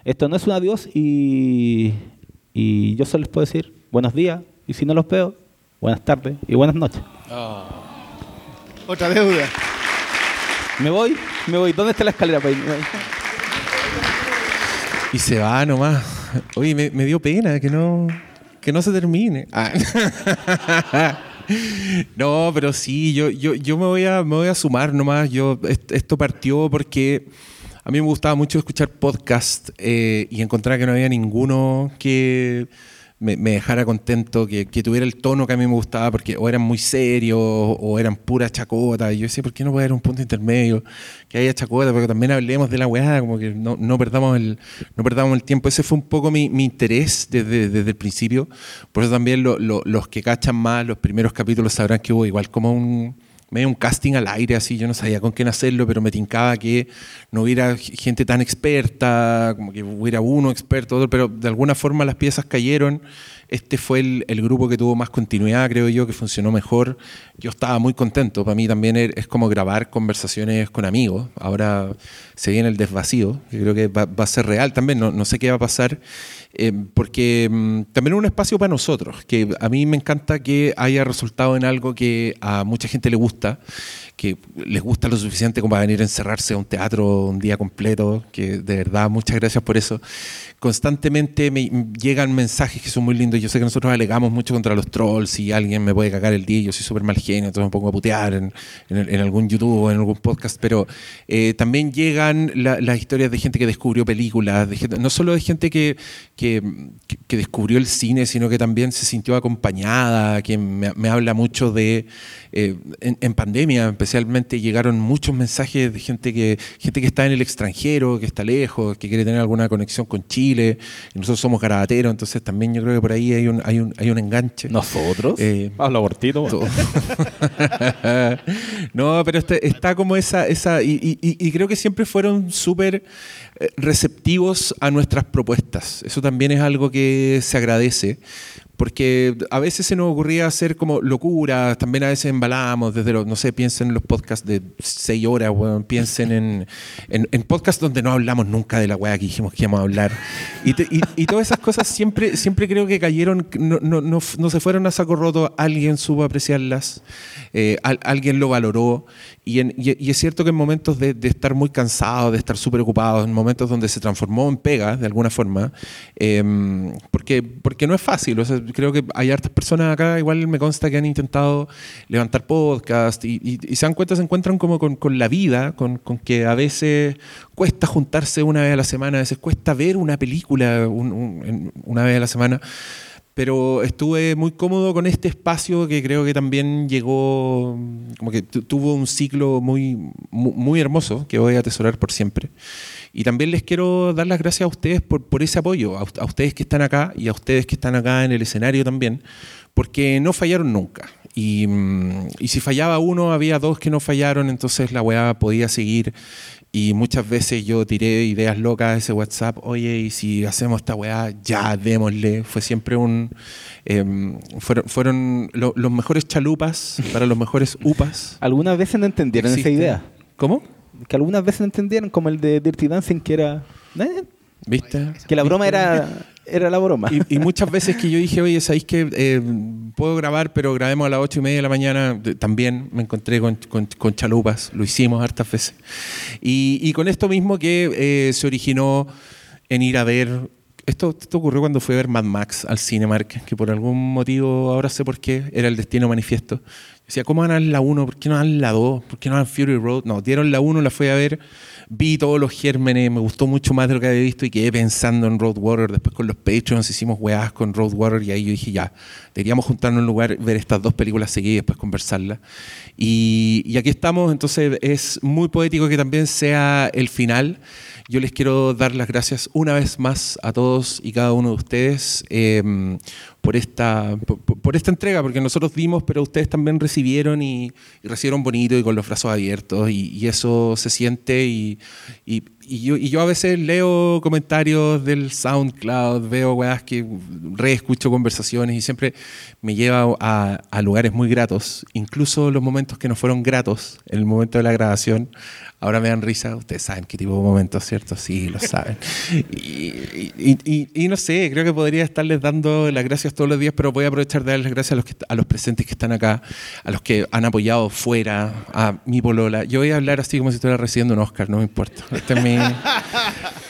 esto no es un adiós y, y yo solo les puedo decir buenos días y si no los veo, buenas tardes y buenas noches. Otra deuda. Me voy, me voy. ¿Dónde está la escalera para irme? Y se va nomás. Oye, me, me dio pena que no, que no se termine. Ah. (laughs) no, pero sí, yo, yo, yo me, voy a, me voy a sumar nomás. Yo, est- esto partió porque a mí me gustaba mucho escuchar podcast eh, y encontrar que no había ninguno que me, dejara contento, que, que tuviera el tono que a mí me gustaba, porque o eran muy serios o eran pura chacota. Y yo decía, ¿por qué no puede haber un punto intermedio? Que haya chacota, pero que también hablemos de la weá, como que no, no, perdamos, el, no perdamos el tiempo. Ese fue un poco mi, mi interés desde, desde el principio. Por eso también lo- los que cachan más los primeros capítulos sabrán que hubo igual como un medio un casting al aire, así, yo no sabía con quién hacerlo, pero me tincaba que no hubiera gente tan experta, como que hubiera uno experto, otro, pero de alguna forma las piezas cayeron. Este fue el, grupo que tuvo más continuidad, creo yo, que funcionó mejor. Yo estaba muy contento. Para mí también er- es como grabar conversaciones con amigos. Ahora se viene el desvacío, que creo que va, a ser real también. No, no sé qué va a pasar, eh, porque mm, también es un espacio para nosotros, que a mí me encanta que haya resultado en algo que a mucha gente le gusta, que les gusta lo suficiente como para venir a encerrarse a un teatro un día completo, que de verdad muchas gracias por eso. Constantemente me llegan mensajes que son muy lindos. Yo sé que nosotros alegamos mucho contra los trolls y alguien me puede cagar el día yo soy súper mal genio, entonces me pongo a putear en, algún YouTube o en algún podcast, pero eh, también llegan la- las historias de gente que descubrió películas, de gente- no solo de gente que, que, descubrió el cine, sino que también se sintió acompañada, que me, me habla mucho de, eh, en, en pandemia especialmente llegaron muchos mensajes de gente que, gente que está en el extranjero, que está lejos, que quiere tener alguna conexión con Chile, y nosotros somos garabateros, entonces también yo creo que por ahí hay un, hay un, hay un enganche. ¿Nosotros? Eh, Habla Bortito. (laughs) no, pero este- está como esa, esa y, y- y- y creo que siempre fueron súper eh, receptivos a nuestras propuestas. Eso también es algo que se agradece, porque a veces se nos ocurría hacer como locuras, también a veces embalábamos desde los, no sé, piensen en los podcasts de seis horas, weón, piensen en, en, podcasts donde no hablamos nunca de la weá que dijimos que íbamos a hablar. Y, y- todas esas cosas siempre, siempre creo que cayeron, no, no, no, no se fueron a saco roto, alguien supo apreciarlas, eh, al- alguien lo valoró. Y, en- y- es cierto que en momentos de, estar muy cansados, de estar súper ocupados, en momentos donde se transformó en pega, de alguna forma, eh, porque, porque no es fácil. O sea, creo que hay hartas personas acá, igual me consta que han intentado levantar podcast y, se dan cuenta, se encuentran como con, la vida, con, que a veces cuesta juntarse una vez a la semana, a veces cuesta ver una película una vez a la semana. Pero estuve muy cómodo con este espacio que creo que también llegó, como que tu- tuvo un ciclo muy, mu- muy hermoso que voy a atesorar por siempre. Y también les quiero dar las gracias a ustedes por, por ese apoyo, a, a ustedes que están acá y a ustedes que están acá en el escenario también, porque no fallaron nunca. Y, mm, y si fallaba uno, había dos que no fallaron, entonces la weá podía seguir. Y muchas veces yo tiré ideas locas a ese WhatsApp, oye, y si hacemos esta weá, ya démosle. Fue siempre un... em, fueron fueron lo- los mejores chalupas (laughs) para los mejores upas. Algunas veces no entendieron esa idea. ¿Cómo? Que algunas veces no entendieron, como el de Dirty Dancing, que era. eh, ¿Viste? que la broma era, era la broma. Y, y muchas veces que yo dije, oye, ¿sabéis que eh, puedo grabar, pero grabemos a las ocho y media de la mañana? También me encontré con, con- con chalupas, lo hicimos hartas veces. Y, y con esto mismo que eh, se originó en ir a ver. Esto, esto ocurrió cuando fui a ver Mad Max al Cinemark, que por algún motivo, ahora sé por qué, era el destino manifiesto. Decía, ¿cómo van a dar la 1? ¿Por qué no dan la 2? ¿Por qué no dan Fury Road? No, dieron la 1, la fui a ver vi todos los gérmenes, me gustó mucho más de lo que había visto y quedé pensando en Roadwater. Después con los Patreons hicimos weás con Roadwater y ahí yo dije, ya, deberíamos juntarnos en un lugar, ver estas dos películas seguidas y después conversarlas. Y, y aquí estamos, entonces es muy poético que también sea el final. Yo les quiero dar las gracias una vez más a todos y cada uno de ustedes eh, por, esta, por, por esta entrega, porque nosotros dimos, pero ustedes también recibieron y, y recibieron bonito y con los brazos abiertos y, y eso se siente y, y- yo, yo a veces leo comentarios del SoundCloud, veo weas que reescucho conversaciones y siempre me lleva a, a lugares muy gratos, incluso los momentos que no fueron gratos en el momento de la grabación. Ahora me dan risa, ustedes saben qué tipo de momentos, ¿cierto? Sí, lo (laughs) saben. Y, y- y- y no sé, creo que podría estarles dando las gracias todos los días, pero voy a aprovechar de darles las gracias a los, que, a los presentes que están acá, a los que han apoyado fuera, a mi polola. Yo voy a hablar así como si estuviera recibiendo un Oscar, no me importa. Este es mi... (laughs)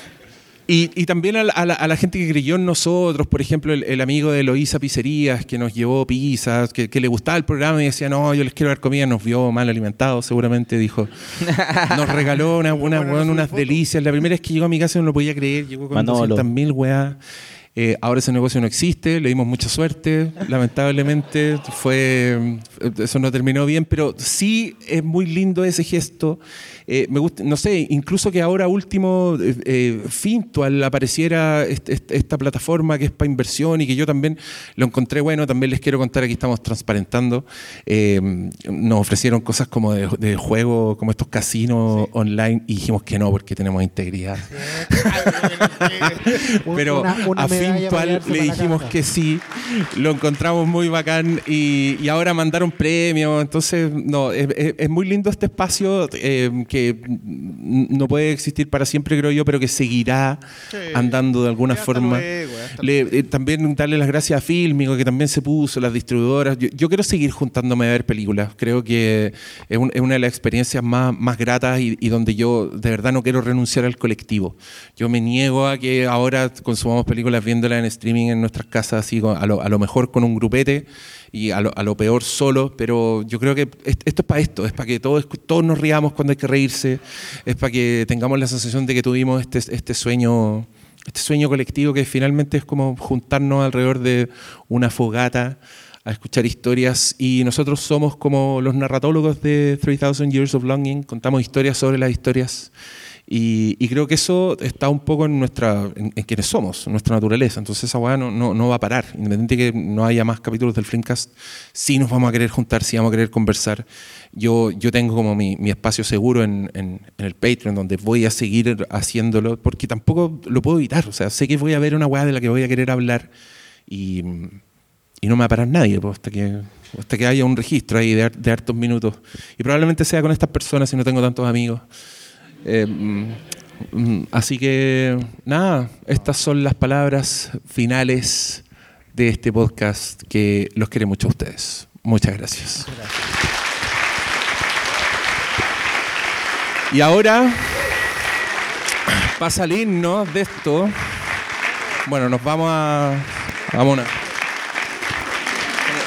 Y, y también a la, a la- a la gente que creyó en nosotros, por ejemplo, el, el amigo de Eloísa Pizzerías, que nos llevó pizzas, que, que le gustaba el programa y decía, no, yo les quiero dar comida, nos vio mal alimentados, seguramente dijo. (laughs) Nos regaló una, una- unas delicias. La primera vez que llegó a mi casa no lo podía creer, llegó con Manolo. 200 mil weas. Eh, ahora ese negocio no existe, le dimos mucha suerte, lamentablemente fue eso no terminó bien, pero sí es muy lindo ese gesto. Eh, me gusta, no sé, incluso que ahora último eh, eh, Fintual apareciera est- est- esta plataforma que es para inversión y que yo también lo encontré bueno, también les quiero contar, aquí estamos transparentando. Eh, nos ofrecieron cosas como de, de juego, como estos casinos online y dijimos que no porque tenemos integridad. (laughs) Pero Una- una a Fintual le dijimos que sí, lo encontramos muy bacán y, y ahora mandaron premios, entonces no, es, es- es muy lindo este espacio eh, que no puede existir para siempre creo yo, pero que seguirá Sí. andando de alguna forma. luego, hasta Le- eh, también darle las gracias a Filmico, que también se puso, las distribuidoras. Yo, yo quiero seguir juntándome a ver películas. Creo que es, un- es una de las experiencias más, más gratas y, y donde yo de verdad no quiero renunciar al colectivo. Yo me niego a que ahora consumamos películas viéndolas en streaming en nuestras casas, así a, lo, a lo mejor con un grupete y a lo, a lo peor solo, pero yo creo que est- esto es para esto, es para que todos, todos nos riamos cuando hay que es para que tengamos la sensación de que tuvimos este, este sueño este sueño colectivo que finalmente es como juntarnos alrededor de una fogata a escuchar historias. Y nosotros somos como los narratólogos de 3000 Years of Longing, contamos historias sobre las historias y, y creo que eso está un poco en nuestra en, en quienes somos, en nuestra naturaleza, entonces esa weá no, va a parar, independiente de que no haya más capítulos del Filmcast, sí nos vamos a querer juntar, sí vamos a querer conversar. Yo, tengo como mi, espacio seguro en, el Patreon, donde voy a seguir haciéndolo, porque tampoco lo puedo evitar. O sea, sé que voy a ver una weá de la que voy a querer hablar y, no me va a parar nadie pues, hasta, que, haya un registro ahí de, de hartos minutos. Y probablemente sea con estas personas si no tengo tantos amigos. Eh, mm, mm, así que, nada, estas son las palabras finales de este podcast que los quiere mucho a ustedes. Muchas gracias. Y ahora, para salirnos de esto, bueno, nos vamos a. Vamos a una.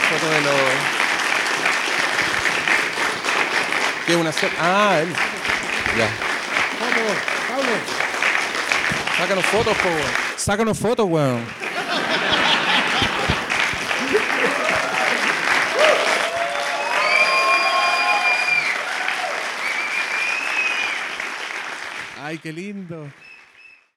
Foto de los. ¿Qué es una Ah, él. Ya. Sácanos fotos, po, weón. Sácanos fotos, weón. Ay, qué lindo.